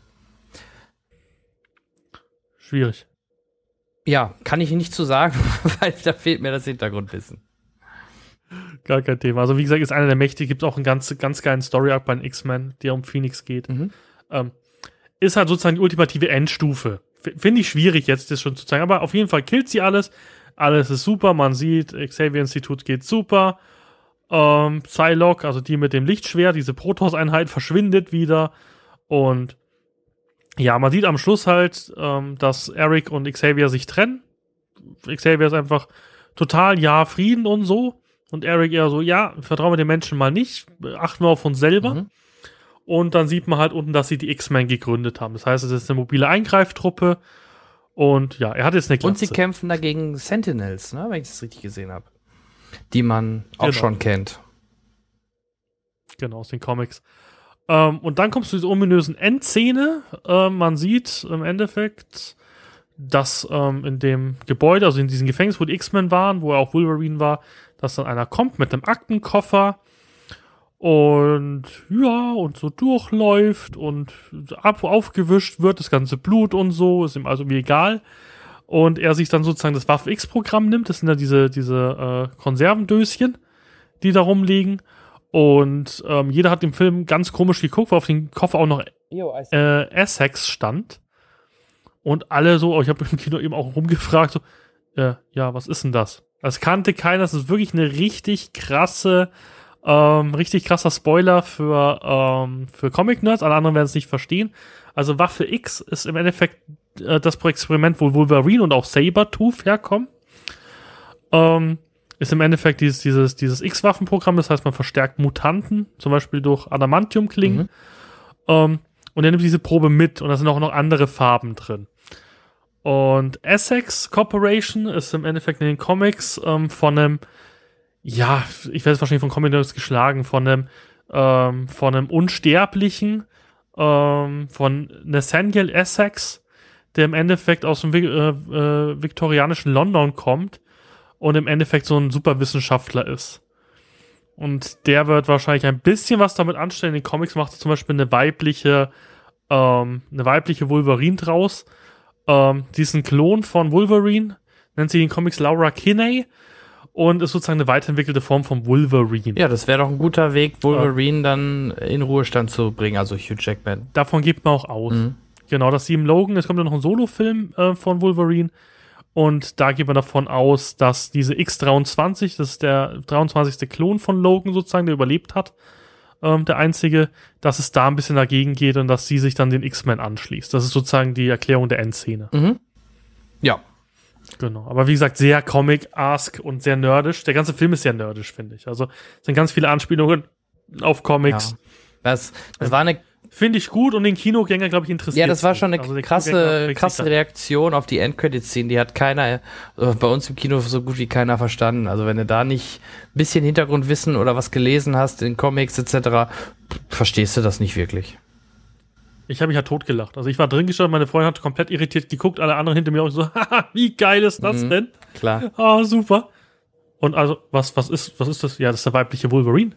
Schwierig. Ja, kann ich nicht zu sagen, weil da fehlt mir das Hintergrundwissen. Gar kein Thema. Also, wie gesagt, ist einer der Mächte. Gibt auch einen ganz, ganz geilen Story-Arc bei X-Men, der um Phoenix geht. Mhm. Ähm, ist halt sozusagen die ultimative Endstufe. Finde ich schwierig jetzt, das schon zu zeigen. Aber auf jeden Fall killt sie alles. Alles ist super. Man sieht, Xavier-Institut geht super. Ähm, Psylocke, also die mit dem Lichtschwert, diese Protoss-Einheit verschwindet wieder. Und ja, man sieht am Schluss halt, ähm, dass Eric und Xavier sich trennen. Xavier ist einfach total, ja, Frieden und so. Und Eric eher so, ja, vertrauen wir den Menschen mal nicht, achten wir auf uns selber. Mhm. Und dann sieht man halt unten, dass sie die X-Men gegründet haben. Das heißt, es ist eine mobile Eingreiftruppe. Und ja, er hat jetzt eine Klasse. Und sie kämpfen dagegen Sentinels, ne, wenn ich das richtig gesehen habe. Die man auch genau. schon kennt. Genau, aus den Comics. Ähm, und dann kommst du zu dieser ominösen Endszene. Ähm, man sieht im Endeffekt, dass ähm, in dem Gebäude, also in diesem Gefängnis, wo die X-Men waren, wo auch Wolverine war, dass dann einer kommt mit einem Aktenkoffer und ja, und so durchläuft und ab, aufgewischt wird, das ganze Blut und so, ist ihm also wie egal. Und er sich dann sozusagen das Waff-X-Programm nimmt, das sind ja diese, diese äh, Konservendöschen, die da rumliegen und ähm, jeder hat im Film ganz komisch geguckt, weil auf dem Koffer auch noch äh, Essex stand. Und alle so, oh, ich habe im Kino eben auch rumgefragt, so, äh, ja, was ist denn das? Das kannte keiner, das ist wirklich eine richtig krasse, ähm, richtig krasser Spoiler für, ähm, für Comic-Nerds, alle anderen werden es nicht verstehen. Also Waffe X ist im Endeffekt äh, das Experiment, wo Wolverine und auch Sabertooth herkommen. Ähm, ist im Endeffekt dieses, dieses, dieses X-Waffenprogramm, das heißt, man verstärkt Mutanten, zum Beispiel durch Adamantium-Klingen. Mhm. Ähm, und er nimmt diese Probe mit und da sind auch noch andere Farben drin. Und Essex Corporation ist im Endeffekt in den Comics ähm, von einem, ja, ich werde es wahrscheinlich von Comics geschlagen, von einem, ähm, von einem Unsterblichen, ähm, von Nathaniel Essex, der im Endeffekt aus dem äh, äh, viktorianischen London kommt und im Endeffekt so ein Superwissenschaftler ist. Und der wird wahrscheinlich ein bisschen was damit anstellen. In den Comics macht er zum Beispiel eine weibliche, ähm, eine weibliche Wolverine draus. Ähm, die ist ein Klon von Wolverine, nennt sie in den Comics Laura Kinney und ist sozusagen eine weiterentwickelte Form von Wolverine. Ja, das wäre doch ein guter Weg, Wolverine ja. dann in Ruhestand zu bringen, also Hugh Jackman. Davon geht man auch aus. Mhm. Genau, dass sie im Logan, es kommt ja noch ein Solo-Film äh, von Wolverine und da geht man davon aus, dass diese X23, das ist der 23. Klon von Logan sozusagen, der überlebt hat, ähm, der einzige, dass es da ein bisschen dagegen geht und dass sie sich dann den X-Men anschließt. Das ist sozusagen die Erklärung der Endszene. Mhm. Ja. Genau. Aber wie gesagt, sehr Comic-ask und sehr nerdisch. Der ganze Film ist sehr nerdisch, finde ich. Also es sind ganz viele Anspielungen auf Comics. Ja. Das, das war eine Finde ich gut und den Kinogänger, glaube ich, interessiert. Ja, das war schon eine also krasse, krasse Reaktion auf die Endcredit-Szene. Die hat keiner, äh, bei uns im Kino so gut wie keiner verstanden. Also wenn du da nicht ein bisschen Hintergrundwissen oder was gelesen hast in Comics etc., verstehst du das nicht wirklich. Ich habe mich ja totgelacht. Also ich war drin gestanden, meine Freundin hat komplett irritiert geguckt, alle anderen hinter mir auch so, haha, wie geil ist das mhm, denn? Klar. Ah, super. Und also, was, was ist, was ist das? Ja, das ist der weibliche Wolverine.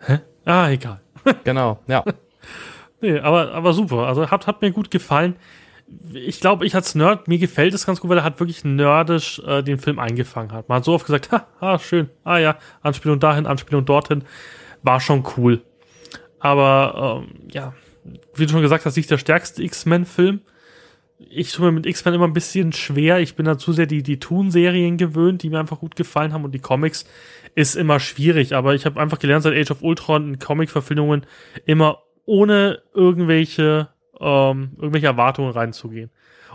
Hä? Ah, egal. Genau, ja. Nee, aber, aber super. Also hat, hat mir gut gefallen. Ich glaube, ich als Nerd, mir gefällt es ganz gut, weil er hat wirklich nerdisch äh, den Film eingefangen hat. Man hat so oft gesagt, ha, ah, schön, ah ja, Anspielung dahin, Anspielung dorthin. War schon cool. Aber ähm, ja, wie du schon gesagt hast, nicht der stärkste X-Men-Film. Ich tue mir mit X-Men immer ein bisschen schwer. Ich bin da zu sehr die, die Toon-Serien gewöhnt, die mir einfach gut gefallen haben. Und die Comics ist immer schwierig. Aber ich habe einfach gelernt, seit Age of Ultron in Comic-Verfilmungen immer ohne irgendwelche, ähm, irgendwelche Erwartungen reinzugehen.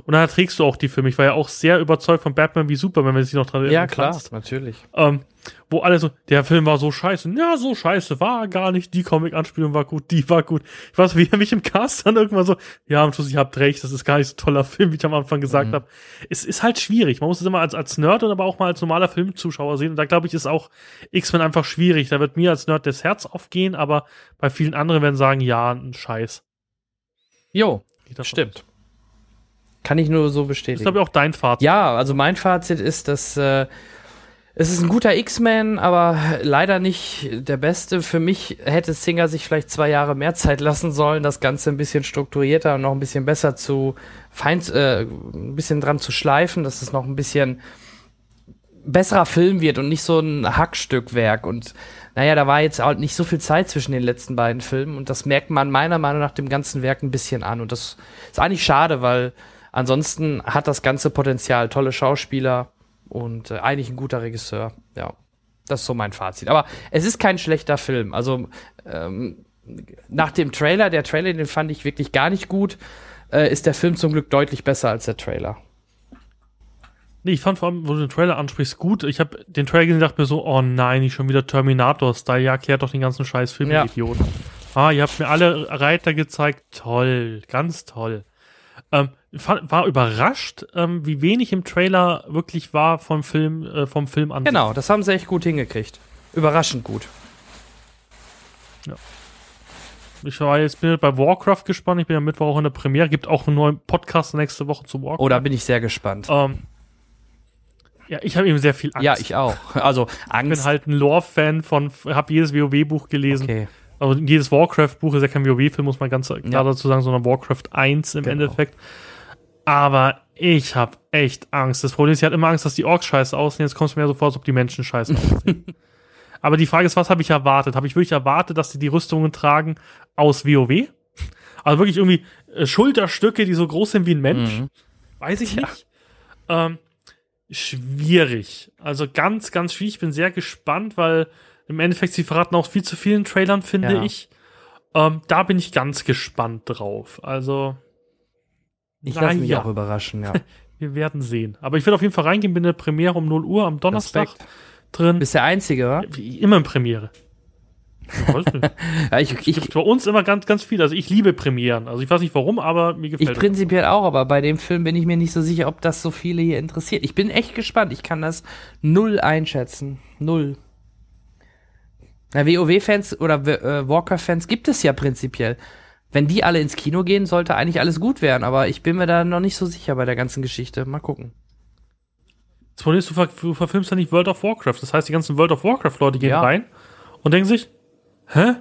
Und dann trägst du auch die Filme. Ich war ja auch sehr überzeugt von Batman wie Superman, wenn man sich noch dran erinnern Ja, klar, kannst. natürlich. Ähm, wo alle so, der Film war so scheiße. Ja, so scheiße war gar nicht. Die Comic-Anspielung war gut, die war gut. Ich weiß, wie er mich im Cast dann irgendwann so, ja, am Schluss, ich habt recht, das ist gar nicht so ein toller Film, wie ich am Anfang gesagt mhm. habe. Es ist halt schwierig. Man muss es immer als, als Nerd und aber auch mal als normaler Filmzuschauer sehen. Und da glaube ich, ist auch X-Men einfach schwierig. Da wird mir als Nerd das Herz aufgehen, aber bei vielen anderen werden sagen, ja, ein Scheiß. Jo, stimmt. Kann ich nur so bestätigen. Das ist, glaube ich, auch dein Fazit. Ja, also mein Fazit ist, dass äh, es ist ein guter X-Men, aber leider nicht der beste. Für mich hätte Singer sich vielleicht zwei Jahre mehr Zeit lassen sollen, das Ganze ein bisschen strukturierter und noch ein bisschen besser zu fein, äh, ein bisschen dran zu schleifen, dass es noch ein bisschen besserer Film wird und nicht so ein Hackstückwerk. Und naja, da war jetzt halt nicht so viel Zeit zwischen den letzten beiden Filmen und das merkt man meiner Meinung nach dem ganzen Werk ein bisschen an. Und das ist eigentlich schade, weil Ansonsten hat das ganze Potenzial, tolle Schauspieler und äh, eigentlich ein guter Regisseur. Ja, das ist so mein Fazit. Aber es ist kein schlechter Film. Also ähm, nach dem Trailer, der Trailer, den fand ich wirklich gar nicht gut, äh, ist der Film zum Glück deutlich besser als der Trailer. Nee, ich fand vor allem, wo du den Trailer ansprichst, gut. Ich habe den Trailer gesehen und dachte mir so, oh nein, nicht schon wieder Terminator-Style. Ja, klärt doch den ganzen scheiß Film, ja. Idioten. Ah, ihr habt mir alle Reiter gezeigt. Toll, ganz toll. Ähm, war überrascht, ähm, wie wenig im Trailer wirklich war vom Film, äh, vom Film an. Genau, das haben sie echt gut hingekriegt. Überraschend gut. Ja. Ich war jetzt bin bei Warcraft gespannt. Ich bin ja Mittwoch auch in der Premiere. Gibt auch einen neuen Podcast nächste Woche zu Warcraft. Oh, da bin ich sehr gespannt. Ähm, ja, ich habe eben sehr viel Angst. Ja, ich auch. Also Angst. Ich bin halt ein Lore-Fan von, habe jedes WoW-Buch gelesen. Okay. Also jedes Warcraft-Buch ist ja kein WoW-Film, muss man ganz klar ja. dazu sagen, sondern Warcraft 1 im genau. Endeffekt. Aber ich habe echt Angst. Das Problem ist, ich hatte immer Angst, dass die Orks scheiße aussehen. Jetzt kommt es mir so vor, als ob die Menschen scheiße aussehen. Aber die Frage ist, was habe ich erwartet? Habe ich wirklich erwartet, dass die die Rüstungen tragen aus WoW? Also wirklich irgendwie äh, Schulterstücke, die so groß sind wie ein Mensch. Mhm. Weiß ich Ja. nicht. Ähm, schwierig. Also ganz, ganz schwierig. Ich bin sehr gespannt, weil im Endeffekt sie verraten auch viel zu vielen Trailern, finde Ja. ich. Ähm, da bin ich ganz gespannt drauf. Also, Ich lasse mich ja. auch überraschen, ja. wir werden sehen. Aber ich werde auf jeden Fall reingehen, bin in der Premiere um 0 Uhr am Donnerstag Respekt. drin. Bist der Einzige, wa? Wie immer in Premiere. Ja, ich, Es ich, gibt bei uns immer ganz, ganz viel. Also ich liebe Premieren. Also ich weiß nicht warum, aber mir ich gefällt es. prinzipiell auch, aber bei dem Film bin ich mir nicht so sicher, ob das so viele hier interessiert. Ich bin echt gespannt. Ich kann das null einschätzen. Null. Na, WoW-Fans oder äh, Warcraft-Fans gibt es ja prinzipiell. Wenn die alle ins Kino gehen, sollte eigentlich alles gut werden, aber ich bin mir da noch nicht so sicher bei der ganzen Geschichte. Mal gucken. Das Problem ist, du, ver du verfilmst ja nicht World of Warcraft. Das heißt, die ganzen World of Warcraft-Leute gehen Ja. rein und denken sich, hä?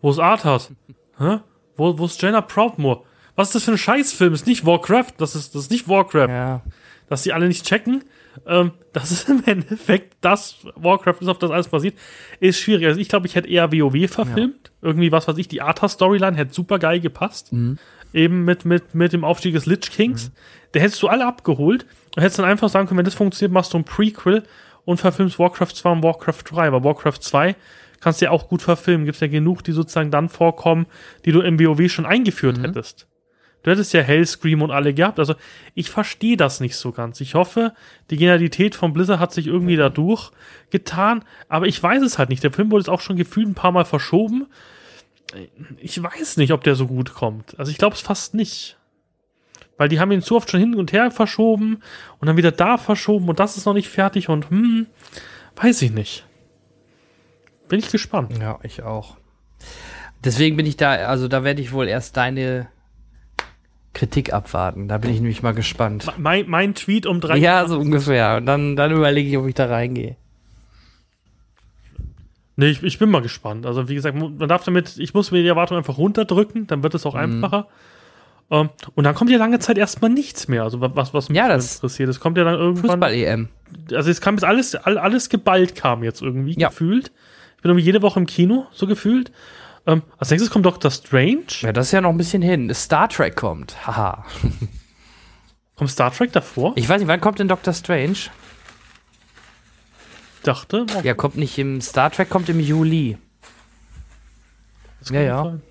Wo ist Arthas? Hä? Wo, wo ist Jenna Proudmoore? Was ist das für ein Scheißfilm? Ist nicht Warcraft. Das ist, das ist nicht Warcraft. Ja. Dass die alle nicht checken. Ähm, das ist im Endeffekt das Warcraft ist, auf das alles basiert. Ist schwierig. Also ich glaube, ich hätte eher WoW verfilmt. Irgendwie, was weiß ich, die Arthas-Storyline hätte super geil gepasst. Eben mit, mit, mit dem Aufstieg des Lich Kings. Da hättest du alle abgeholt und hättest dann einfach sagen können, wenn das funktioniert, machst du ein Prequel und verfilmst Warcraft 2 und Warcraft 3. Aber Warcraft 2 kannst du ja auch gut verfilmen. Gibt ja genug, die sozusagen dann vorkommen, die du im WoW schon eingeführt hättest. Du hättest ja Hellscream und alle gehabt. Also ich verstehe das nicht so ganz. Ich hoffe, die Genialität von Blizzard hat sich irgendwie dadurch getan, aber ich weiß es halt nicht. Der Film wurde jetzt auch schon gefühlt ein paar Mal verschoben. Ich weiß nicht, ob der so gut kommt. Also ich glaube es fast nicht. Weil die haben ihn zu oft schon hin und her verschoben und dann wieder da verschoben und das ist noch nicht fertig und hm, weiß ich nicht. Bin ich gespannt. Ja, ich auch. Deswegen bin ich da, also da werde ich wohl erst deine Kritik abwarten. Da bin ich nämlich mal gespannt. Mein, mein Tweet um drei Ja, so ungefähr. Und dann, dann überlege ich, ob ich da reingehe. Nee, ich, ich bin mal gespannt. Also, wie gesagt, man darf damit, ich muss mir die Erwartung einfach runterdrücken, dann wird es Mhm. auch einfacher. Ähm, und dann kommt ja lange Zeit erstmal nichts mehr. Also, was, was mich Ja, das- interessiert. Es kommt ja dann irgendwann. Fußball-EM. Also, es kam jetzt alles, all- alles geballt kam jetzt irgendwie, Ja. gefühlt. Ich bin irgendwie jede Woche im Kino, so gefühlt. Ähm, als nächstes kommt Doctor Strange. Ja, das ist ja noch ein bisschen hin. Star Trek kommt. Haha. Kommt Star Trek davor? Ich weiß nicht, wann kommt denn Doctor Strange? dachte, oh, Ja, kommt nicht im Star Trek, kommt im Juli. ja, ja. sein.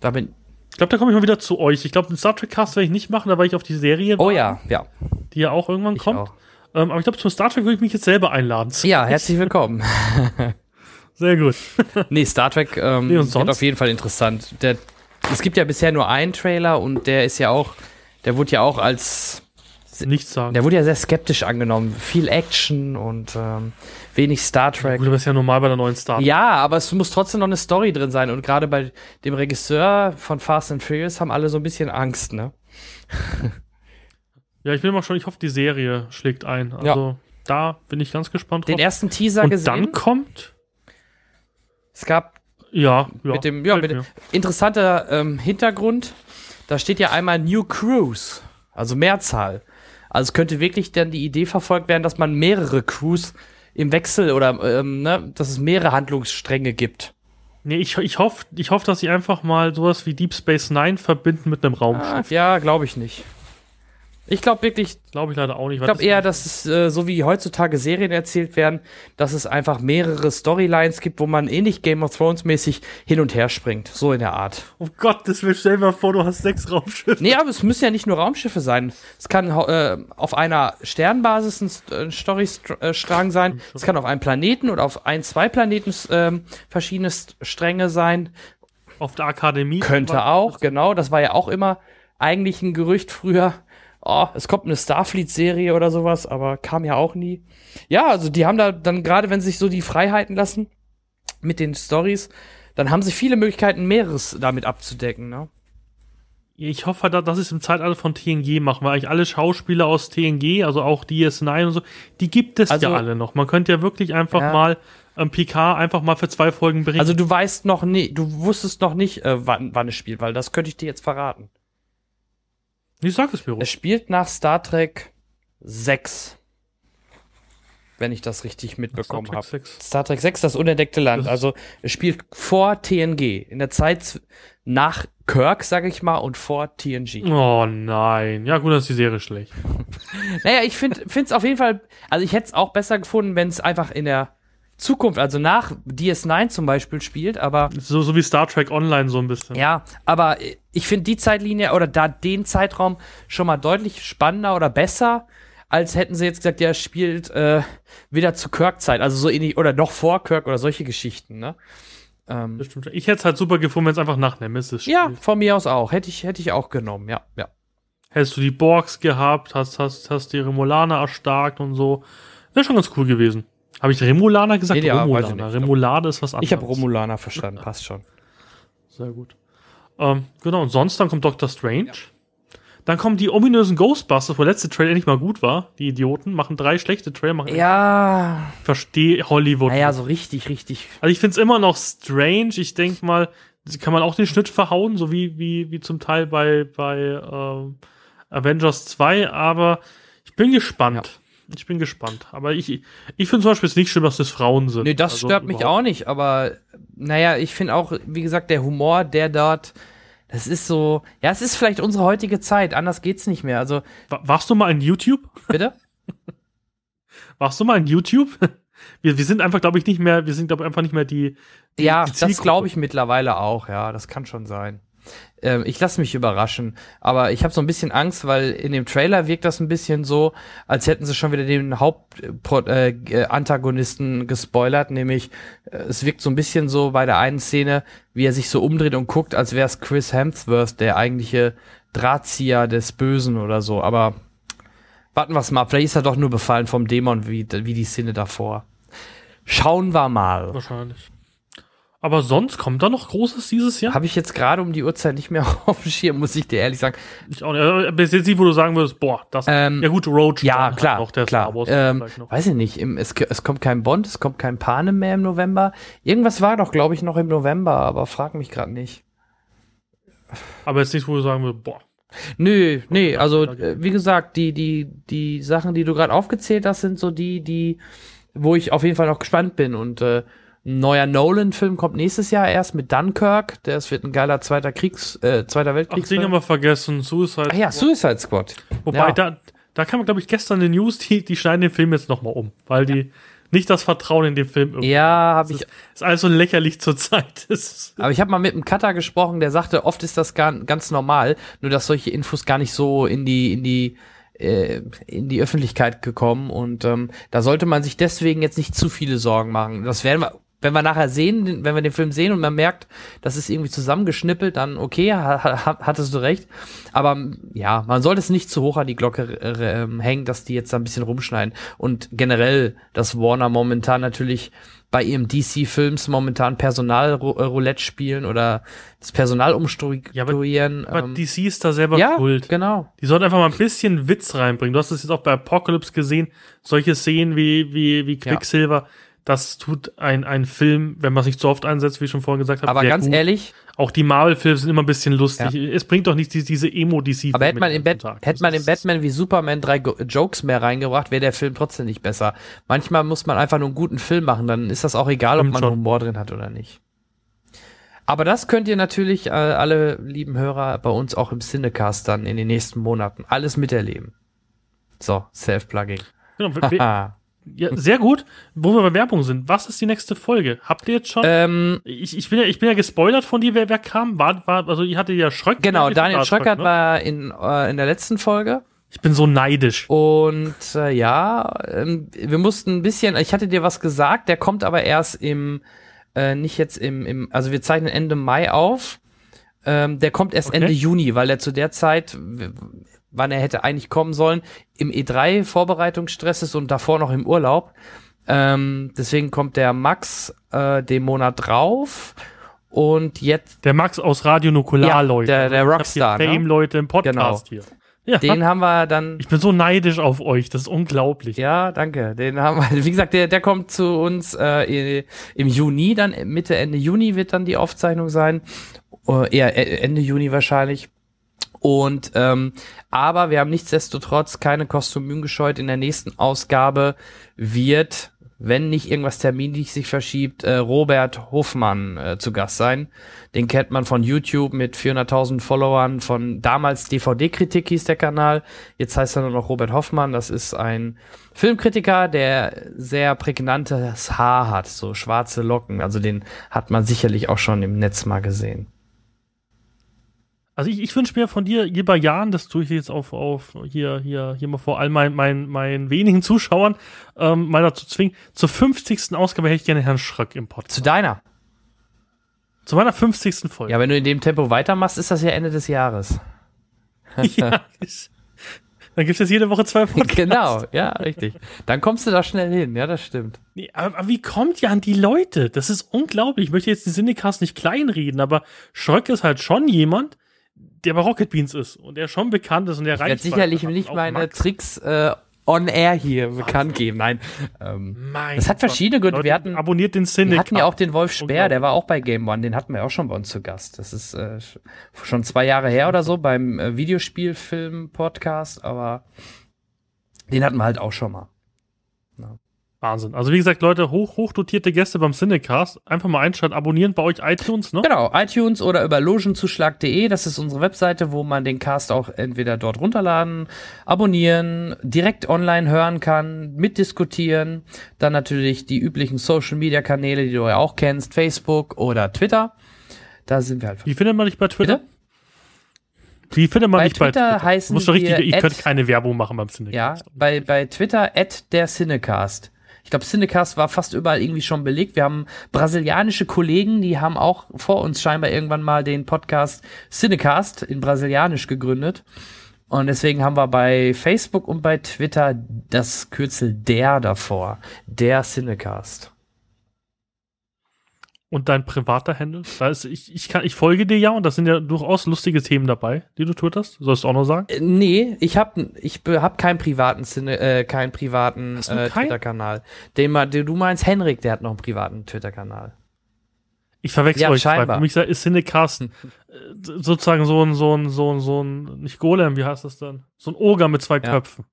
Da bin. Ich glaube, da komme ich mal wieder zu euch. Ich glaube, den Star Trek Cast werde ich nicht machen, da werde ich auf die Serie, Oh ja, ja. die ja auch irgendwann Ich kommt. auch. Ähm, aber ich glaube, zum Star Trek würde ich mich jetzt selber einladen. Ja, herzlich willkommen. Sehr gut. Nee, Star Trek ähm, Nee, und wird auf jeden Fall interessant. Der, es gibt ja bisher nur einen Trailer und der ist ja auch, der wurde ja auch als, Nichts sagen. der wurde ja sehr skeptisch angenommen. Viel Action und ähm, wenig Star Trek. Gut, aber ist ja normal bei der neuen Star. Ja, aber es muss trotzdem noch eine Story drin sein. Und gerade bei dem Regisseur von Fast and Furious haben alle so ein bisschen Angst, ne? Ja, ich bin immer schon, ich hoffe, die Serie schlägt ein. Ja. Also da bin ich ganz gespannt drauf. Den ersten Teaser Und gesehen. dann kommt, es gab ja, ja. mit dem, ja, mit dem interessanter ähm, Hintergrund. Da steht ja einmal New Cruise, also Mehrzahl. Also es könnte wirklich dann die Idee verfolgt werden, dass man mehrere Crews im Wechsel oder ähm, ne, dass es mehrere Handlungsstränge gibt. Nee, ich, ich hoffe, ich hoff, dass sie einfach mal sowas wie Deep Space Nine verbinden mit einem Raumschiff. Ah, ja, glaube ich nicht. Ich glaube wirklich, Glaube ich leider auch nicht. ich glaube eher, dass es äh, so wie heutzutage Serien erzählt werden, dass es einfach mehrere Storylines gibt, wo man ähnlich Game of Thrones mäßig hin und her springt, so in der Art. Oh Gott, das will stell dir mal vor, du hast sechs Raumschiffe. Nee, aber es müssen ja nicht nur Raumschiffe sein. Es kann äh, auf einer Sternbasis ein St- äh, Storystrang sein. Es kann auf einem Planeten oder auf ein, zwei Planeten ähm, verschiedene St Stränge sein. Auf der Akademie. Könnte auch, genau. Das war ja auch immer eigentlich ein Gerücht früher. Oh, es kommt eine Starfleet-Serie oder sowas, aber kam ja auch nie. Ja, also die haben da dann gerade, wenn sie sich so die Freiheiten lassen mit den Stories, dann haben sie viele Möglichkeiten, mehreres damit abzudecken. Ne? Ich hoffe, da- dass es im Zeitalter von TNG machen, weil eigentlich alle Schauspieler aus TNG, also auch DS9 und so, die gibt es Also- ja alle noch. Man könnte ja wirklich einfach Ja. mal ähm, Picard einfach mal für zwei Folgen berichten. Also du weißt noch nie, du wusstest noch nicht, äh, wann, wann es spielt, weil das könnte ich dir jetzt verraten. Ich sag es mir Es ruhig. spielt nach Star Trek 6. wenn ich das richtig mitbekommen Star habe. Trek 6. Star Trek 6, das unentdeckte Land. Das- Also es spielt vor TNG, in der Zeit nach Kirk, sag ich mal, und vor TNG. Oh nein. Ja, gut, dann ist die Serie schlecht. Naja, ich finde es auf jeden Fall, also ich hätte es auch besser gefunden, wenn es einfach in der Zukunft, also nach DS9 zum Beispiel spielt, aber So, so wie Star Trek Online so ein bisschen. ja, aber ich finde die Zeitlinie oder da den Zeitraum schon mal deutlich spannender oder besser, als hätten sie jetzt gesagt, ja, spielt äh, wieder zu Kirk-Zeit, also so ähnlich oder noch vor Kirk oder solche Geschichten, ne? Ähm. Ich hätte es halt super gefunden, wenn es einfach nach Nemesis spielt. ja, von mir aus auch. Hätte ich, hätte ich auch genommen, ja, ja. Hättest du die Borgs gehabt, hast, hast, hast die Remulaner erstarkt und so. Wäre schon ganz cool gewesen. Habe ich Remulaner gesagt? Nee, ja, Romulaner. nicht. Remulade ist was anderes. Ich habe Romulaner verstanden, passt schon. Sehr gut. Ähm, genau, und sonst dann kommt Doctor Strange. Dann kommen die ominösen Ghostbusters, wo der letzte Trailer nicht mal gut war. Die Idioten machen drei schlechte Trailer. Machen Ja, verstehe Hollywood. naja, so richtig, richtig. Also ich finde es immer noch strange. Ich denke mal, kann man auch den Schnitt verhauen, so wie, wie, wie zum Teil bei, bei ähm, Avengers 2, aber ich bin gespannt. Ich bin gespannt. Aber ich, ich finde zum Beispiel es nicht schlimm, dass das Frauen sind. Nee, das Also stört mich überhaupt. auch nicht, aber naja, ich finde auch, wie gesagt, der Humor, der dort, das ist so, ja, es ist vielleicht unsere heutige Zeit, anders geht's nicht mehr. Also, Wa- Warst du mal in YouTube? bitte? Warst du mal in YouTube? Wir, wir sind einfach, glaube ich, nicht mehr, wir sind, glaube ich, einfach nicht mehr die. die ja, die das glaube ich mittlerweile auch, ja, das kann schon sein. Ähm, ich lasse mich überraschen, aber ich habe so ein bisschen Angst, weil in dem Trailer wirkt das ein bisschen so, als hätten sie schon wieder den Hauptantagonisten äh, Antagonisten gespoilert, nämlich äh, es wirkt so ein bisschen so bei der einen Szene, wie er sich so umdreht und guckt, als wäre es Chris Hemsworth, der eigentliche Drahtzieher des Bösen oder so, aber warten wir mal, ab. vielleicht ist er doch nur befallen vom Dämon wie, wie die Szene davor. Schauen wir mal. Wahrscheinlich. Aber sonst kommt da noch Großes dieses Jahr? Habe ich jetzt gerade um die Uhrzeit nicht mehr auf dem Schirm, muss ich dir ehrlich sagen. Ich auch nicht. Also, bis jetzt nicht, wo du sagen würdest, boah, das. Ähm, ja, gut, Road Ja, klar, noch der klar. Ähm, weiß ich nicht, im, es, es kommt kein Bond, es kommt kein Panem mehr im November. Irgendwas war doch, glaube ich, noch im November, aber frag mich gerade nicht. Aber jetzt nicht, wo du sagen würdest, boah. Nö, nee, also äh, wie gesagt, die, die, die Sachen, die du gerade aufgezählt hast, sind so die, die, wo ich auf jeden Fall noch gespannt bin. Und äh, ein neuer Nolan-Film kommt nächstes Jahr erst mit Dunkirk. Das wird ein geiler zweiter Kriegs, äh, zweiter Ach, den haben wir vergessen. Suicide. Ach ja, Suicide Squad. Wobei, ja. da, da kam, glaube ich, gestern eine News, die, die schneiden den Film jetzt nochmal um, weil die nicht das Vertrauen in den Film irgendwie. Ja, habe ich ist alles so lächerlich zur Zeit. Ist- Aber ich habe mal mit einem Cutter gesprochen, der sagte, oft ist das gar, ganz normal, nur dass solche Infos gar nicht so in die, in die, äh, in die Öffentlichkeit gekommen und ähm, da sollte man sich deswegen jetzt nicht zu viele Sorgen machen. Das werden wir, wenn wir nachher sehen, wenn wir den Film sehen und man merkt, das ist irgendwie zusammengeschnippelt, dann okay, ha, ha, hattest du recht. Aber ja, man sollte es nicht zu hoch an die Glocke äh, hängen, dass die jetzt da ein bisschen rumschneiden. Und generell, dass Warner momentan natürlich bei ihrem DC-Films momentan Personalroulette spielen oder das Personal umstrukturieren. Aber ähm, DC ist da selber ja, schuld. genau. Die sollten einfach mal ein bisschen Witz reinbringen. Du hast es jetzt auch bei Apocalypse gesehen. Solche Szenen wie, wie, wie Quicksilver. Das tut ein, ein Film, wenn man es nicht so oft einsetzt, wie ich schon vorhin gesagt habe. Aber ganz gut. ehrlich, Auch die Marvel-Filme sind immer ein bisschen lustig. Es bringt doch nicht die, diese Emo-DC. aber hätte man, im Bat Tag. hätte man in Batman wie Superman drei Go Jokes mehr reingebracht, wäre der Film trotzdem nicht besser. Manchmal muss man einfach nur einen guten Film machen, dann ist das auch egal, ob man schon. Humor drin hat oder nicht. Aber das könnt ihr natürlich, äh, alle lieben Hörer, bei uns auch im Cinecast dann in den nächsten Monaten alles miterleben. So, Self-Plugging. Genau. ja, sehr gut. Wo wir bei Werbung sind. Was ist die nächste Folge? Habt ihr jetzt schon? ähm, ich, ich, bin ja, ich bin ja gespoilert von dir, wer, wer kam. War, war, also, ihr hattet ja Schröck. genau, Daniel Schröckert ne? war in, äh, in der letzten Folge. Ich bin so neidisch. Und äh, ja, ähm, wir mussten ein bisschen, ich hatte dir was gesagt, der kommt aber erst im, äh, nicht jetzt im, im, also wir zeichnen Ende Mai auf. Ähm, der kommt erst Okay. Ende Juni, weil er zu der Zeit, wann er hätte eigentlich kommen sollen, im E3-Vorbereitungsstress ist und davor noch im Urlaub. Ähm, deswegen kommt der Max äh, den Monat drauf. Und jetzt, Der Max aus Radio Nukular, Ja, Leute. der- der Ich hab Rockstar, ne? Fame-Leute im Podcast hier. Ja. den haben wir dann Ich bin so neidisch auf euch. Das ist unglaublich. Ja, danke. Den haben wir, wie gesagt, der, der kommt zu uns äh, im Juni, dann Mitte, Ende Juni wird dann die Aufzeichnung sein. Äh, eher äh, Ende Juni wahrscheinlich. Und ähm, aber wir haben nichtsdestotrotz keine Kostümien gescheut. In der nächsten Ausgabe wird, wenn nicht irgendwas terminlich sich verschiebt, äh, Robert Hofmann äh, zu Gast sein. Den kennt man von YouTube mit 400.000 Followern. Von damals DVD-Kritik hieß der Kanal. Jetzt heißt er nur noch Robert Hoffmann. Das ist ein Filmkritiker, der sehr prägnantes Haar hat, so schwarze Locken. Also den hat man sicherlich auch schon im Netz mal gesehen. Also ich, ich wünsche mir von dir lieber Jan, das tue ich jetzt auf, auf hier, hier, hier mal vor all meinen mein, mein wenigen Zuschauern ähm, mal dazu zwingen. Zur 50. Ausgabe hätte ich gerne Herrn Schröck im Podcast. Zu deiner? Zu meiner 50. Folge. Ja, wenn du in dem Tempo weitermachst, ist das ja Ende des Jahres. ja, ich, dann gibt es jetzt jede Woche zwei Podcasts. Genau, ja, richtig. Dann kommst du da schnell hin, ja, das stimmt. Nee, aber, aber, wie kommt ja an die Leute? Das ist unglaublich. Ich möchte jetzt die Syndikas nicht kleinreden, aber Schröck ist halt schon jemand, der bei Rocket Beans ist und der schon bekannt ist und der reicht. Ich werde sicherlich nicht meine Max. Tricks äh, on air hier bekannt geben. Nein. Ähm, das hat verschiedene Gründe. wir hatten, abonniert den Cynic. Wir hatten ja auch den Wolf Speer, der war auch bei Game One. Den hatten wir auch schon bei uns zu Gast. Das ist äh, schon zwei Jahre her oder so beim äh, Videospielfilm-Podcast, aber den hatten wir halt auch schon mal. Ja. Wahnsinn. Also wie gesagt, Leute, hoch, hochdotierte Gäste beim Cinecast. Einfach mal einschalten, abonnieren bei euch iTunes, ne? Genau, iTunes oder über logenzuschlag.de. Das ist unsere Webseite, wo man den Cast auch entweder dort runterladen, abonnieren, direkt online hören kann, mitdiskutieren. Dann natürlich die üblichen Social-Media-Kanäle, die du ja auch kennst, Facebook oder Twitter. Da sind wir halt. Wie findet man dich bei Twitter? Bitte? Wie findet man bei dich Twitter bei Twitter? Heißen Muss richtig, ich könnte keine Werbung machen beim Cinecast. Ja, bei, bei Twitter at der Cinecast. Ich glaube, Cinecast war fast überall irgendwie schon belegt. Wir haben brasilianische Kollegen, die haben auch vor uns scheinbar irgendwann mal den Podcast Cinecast in Brasilianisch gegründet. Und deswegen haben wir bei Facebook und bei Twitter das Kürzel der davor. Der Cinecast. Und dein privater Handle? Da ist, ich, ich, kann, ich folge dir ja und da sind ja durchaus lustige Themen dabei, die du twitterst. Sollst du auch noch sagen? Äh, nee, ich habe ich hab keinen privaten Sinne, äh, keinen privaten äh, Twitter-Kanal. Den, den du meinst, Henrik, der hat noch einen privaten Twitter-Kanal. Ich verwechsel ja, euch scheinbar. Für mich ist Cinecast äh, sozusagen so ein, so ein, so ein, so ein, nicht Golem, wie heißt das dann? So ein Oger mit zwei ja. Köpfen.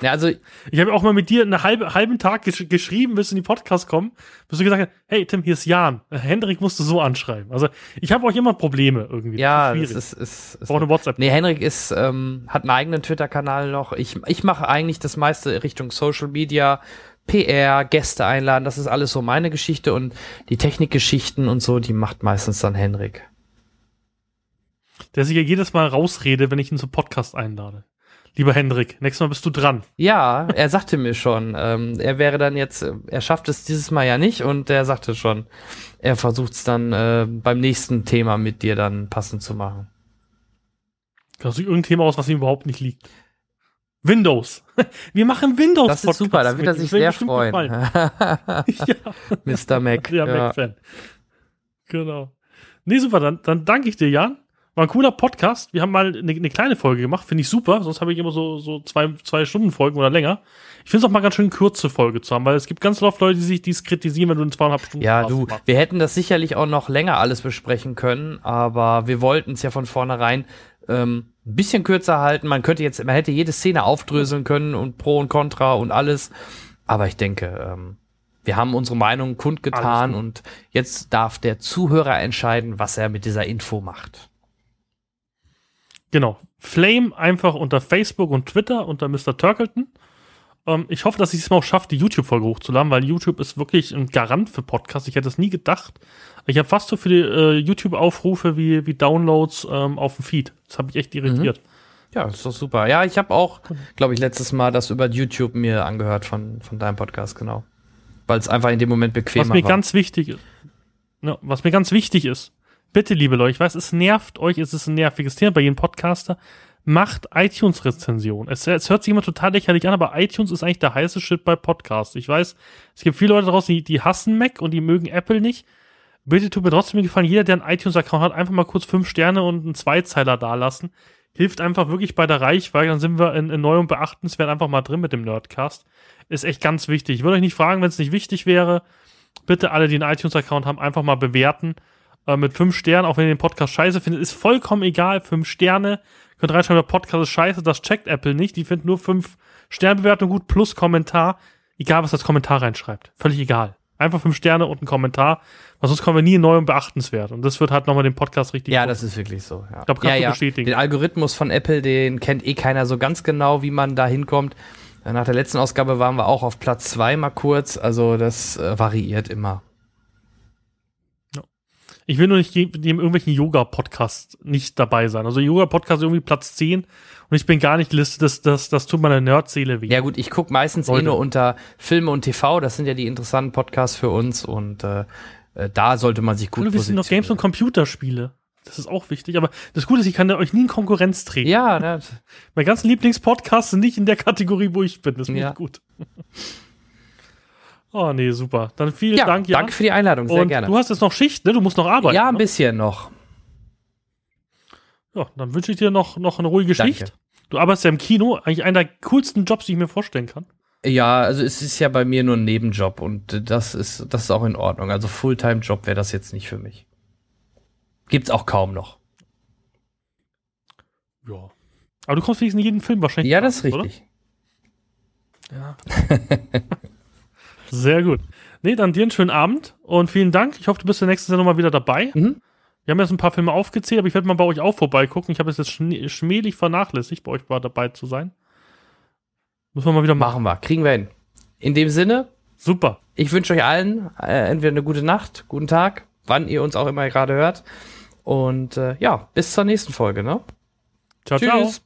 Ja, also ich habe auch mal mit dir einen halbe, halben Tag gesch geschrieben, bis in die Podcast kommen, bis du gesagt hast, hey Tim, hier ist Jan. Hendrik musst du so anschreiben. Also ich habe auch immer Probleme irgendwie. Ja, das ist, ist, ist auch eine WhatsApp. Nee, Hendrik ist, ähm, hat einen eigenen Twitter-Kanal noch. Ich, ich mache eigentlich das meiste Richtung Social Media, PR, Gäste einladen, das ist alles so meine Geschichte und die Technikgeschichten und so, die macht meistens dann Hendrik. Der sich ja jedes Mal rausrede, wenn ich ihn zum Podcast einlade. Lieber Hendrik, nächstes Mal bist du dran. Ja, er sagte mir schon, ähm, er wäre dann jetzt, er schafft es dieses Mal ja nicht und er sagte schon, er versucht es dann äh, beim nächsten Thema mit dir dann passend zu machen. Kannst du irgendein Thema aus, was ihm überhaupt nicht liegt? Windows. Wir machen Windows. Das ist super, da wird er sich sehr freuen. ja. Mr. Mac. Ja, ja. Mac-Fan. Genau. Nee, super, dann, dann danke ich dir, Jan. War ein cooler Podcast. Wir haben mal eine, eine kleine Folge gemacht, finde ich super. Sonst habe ich immer so, so zwei, zwei Stunden Folgen oder länger. Ich finde es auch mal ganz schön, kurze Folge zu haben, weil es gibt ganz oft Leute, die sich dies kritisieren, wenn du in zweieinhalb Stunden Ja, du, machst. wir hätten das sicherlich auch noch länger alles besprechen können, aber wir wollten es ja von vornherein ähm, ein bisschen kürzer halten. Man könnte jetzt, man hätte jede Szene aufdröseln können und Pro und Contra und alles. Aber ich denke, ähm, wir haben unsere Meinung kundgetan und jetzt darf der Zuhörer entscheiden, was er mit dieser Info macht. Genau. Flame einfach unter Facebook und Twitter unter Mr. Turkleton. Ähm, ich hoffe, dass ich es mal auch schaffe, die YouTube-Folge hochzuladen, weil YouTube ist wirklich ein Garant für Podcasts. Ich hätte es nie gedacht. Ich habe fast so viele äh, YouTube-Aufrufe wie, wie Downloads ähm, auf dem Feed. Das habe ich echt irritiert. Mhm. Ja, ist doch super. Ja, ich habe auch, glaube ich, letztes Mal das über YouTube mir angehört von, von deinem Podcast, genau. Weil es einfach in dem Moment bequemer war. Was mir war. ganz wichtig ist, ja, was mir ganz wichtig ist, bitte, liebe Leute, ich weiß, es nervt euch, es ist ein nerviges Thema bei jedem Podcaster. Macht iTunes-Rezension. Es, es, hört sich immer total lächerlich an, aber iTunes ist eigentlich der heiße Shit bei Podcasts. Ich weiß, es gibt viele Leute draußen, die, die hassen Mac und die mögen Apple nicht. Bitte tut mir trotzdem gefallen, jeder, der einen iTunes-Account hat, einfach mal kurz fünf Sterne und einen Zweizeiler dalassen. Hilft einfach wirklich bei der Reichweite, dann sind wir in, in neu und beachtenswert einfach mal drin mit dem Nerdcast. Ist echt ganz wichtig. Ich würde euch nicht fragen, wenn es nicht wichtig wäre. Bitte alle, die einen iTunes-Account haben, einfach mal bewerten äh, mit fünf Sternen, auch wenn ihr den Podcast scheiße findet, ist vollkommen egal. Fünf Sterne Könnt reinschreiben, der Podcast ist scheiße, das checkt Apple nicht. Die finden nur fünf Sternbewertung gut plus Kommentar. Egal, was das Kommentar reinschreibt. Völlig egal. Einfach fünf Sterne und ein Kommentar. Weil sonst kommen wir nie neu und beachtenswert. Und das wird halt nochmal den Podcast richtig. Ja, gut. das ist wirklich so. Ja. Ich glaub, kannst ja, du ja. bestätigen. Den Algorithmus von Apple, den kennt eh keiner so ganz genau, wie man da hinkommt. Nach der letzten Ausgabe waren wir auch auf Platz zwei mal kurz. Also das äh, variiert immer. Ich will nur nicht in irgendwelchen Yoga-Podcasts nicht dabei sein. Also Yoga-Podcast irgendwie Platz 10 und ich bin gar nicht gelistet. Das, das, das tut meiner Nerdseele weh. Ja gut, ich gucke meistens eh Leute. nur unter Filme und TV. Das sind ja die interessanten Podcasts für uns und äh, äh, da sollte man sich gut wir sind noch Games und Computerspiele. Das ist auch wichtig. Aber das Gute ist, ich kann euch nie in Konkurrenz treten. Ja, ne, Meine ganzen Lieblingspodcasts sind nicht in der Kategorie, wo ich bin. Das finde Ja. ich gut. oh, nee, super. Dann vielen ja Dank, Jan. danke für die Einladung, sehr Und gerne. du hast jetzt noch Schicht, ne? Du musst noch arbeiten. ja, ein ne? bisschen noch. Ja, dann wünsche ich dir noch, noch eine ruhige Danke. Schicht. Du arbeitest ja im Kino, eigentlich einer der coolsten Jobs, die ich mir vorstellen kann. Ja, also es ist ja bei mir nur ein Nebenjob und das ist, das ist auch in Ordnung. Also Fulltime-Job wäre das jetzt nicht für mich. Gibt's auch kaum noch. Ja. Aber du kommst wenigstens in jeden Film wahrscheinlich. Ja, das ist oder? richtig. Ja. Sehr gut. Nee, dann dir einen schönen Abend und vielen Dank. Ich hoffe, du bist der nächsten Sendung mal wieder dabei. Mhm. Wir haben jetzt ein paar Filme aufgezählt, aber ich werde mal bei euch auch vorbeigucken. Ich habe es jetzt schmählich vernachlässigt, bei euch mal dabei zu sein. Müssen wir mal wieder machen. Machen wir. Kriegen wir hin. In dem Sinne, Super. ich wünsche euch allen äh, entweder eine gute Nacht, guten Tag, wann ihr uns auch immer gerade hört. Und äh, ja, bis zur nächsten Folge. Ne? Ciao, ciao. Tschüss.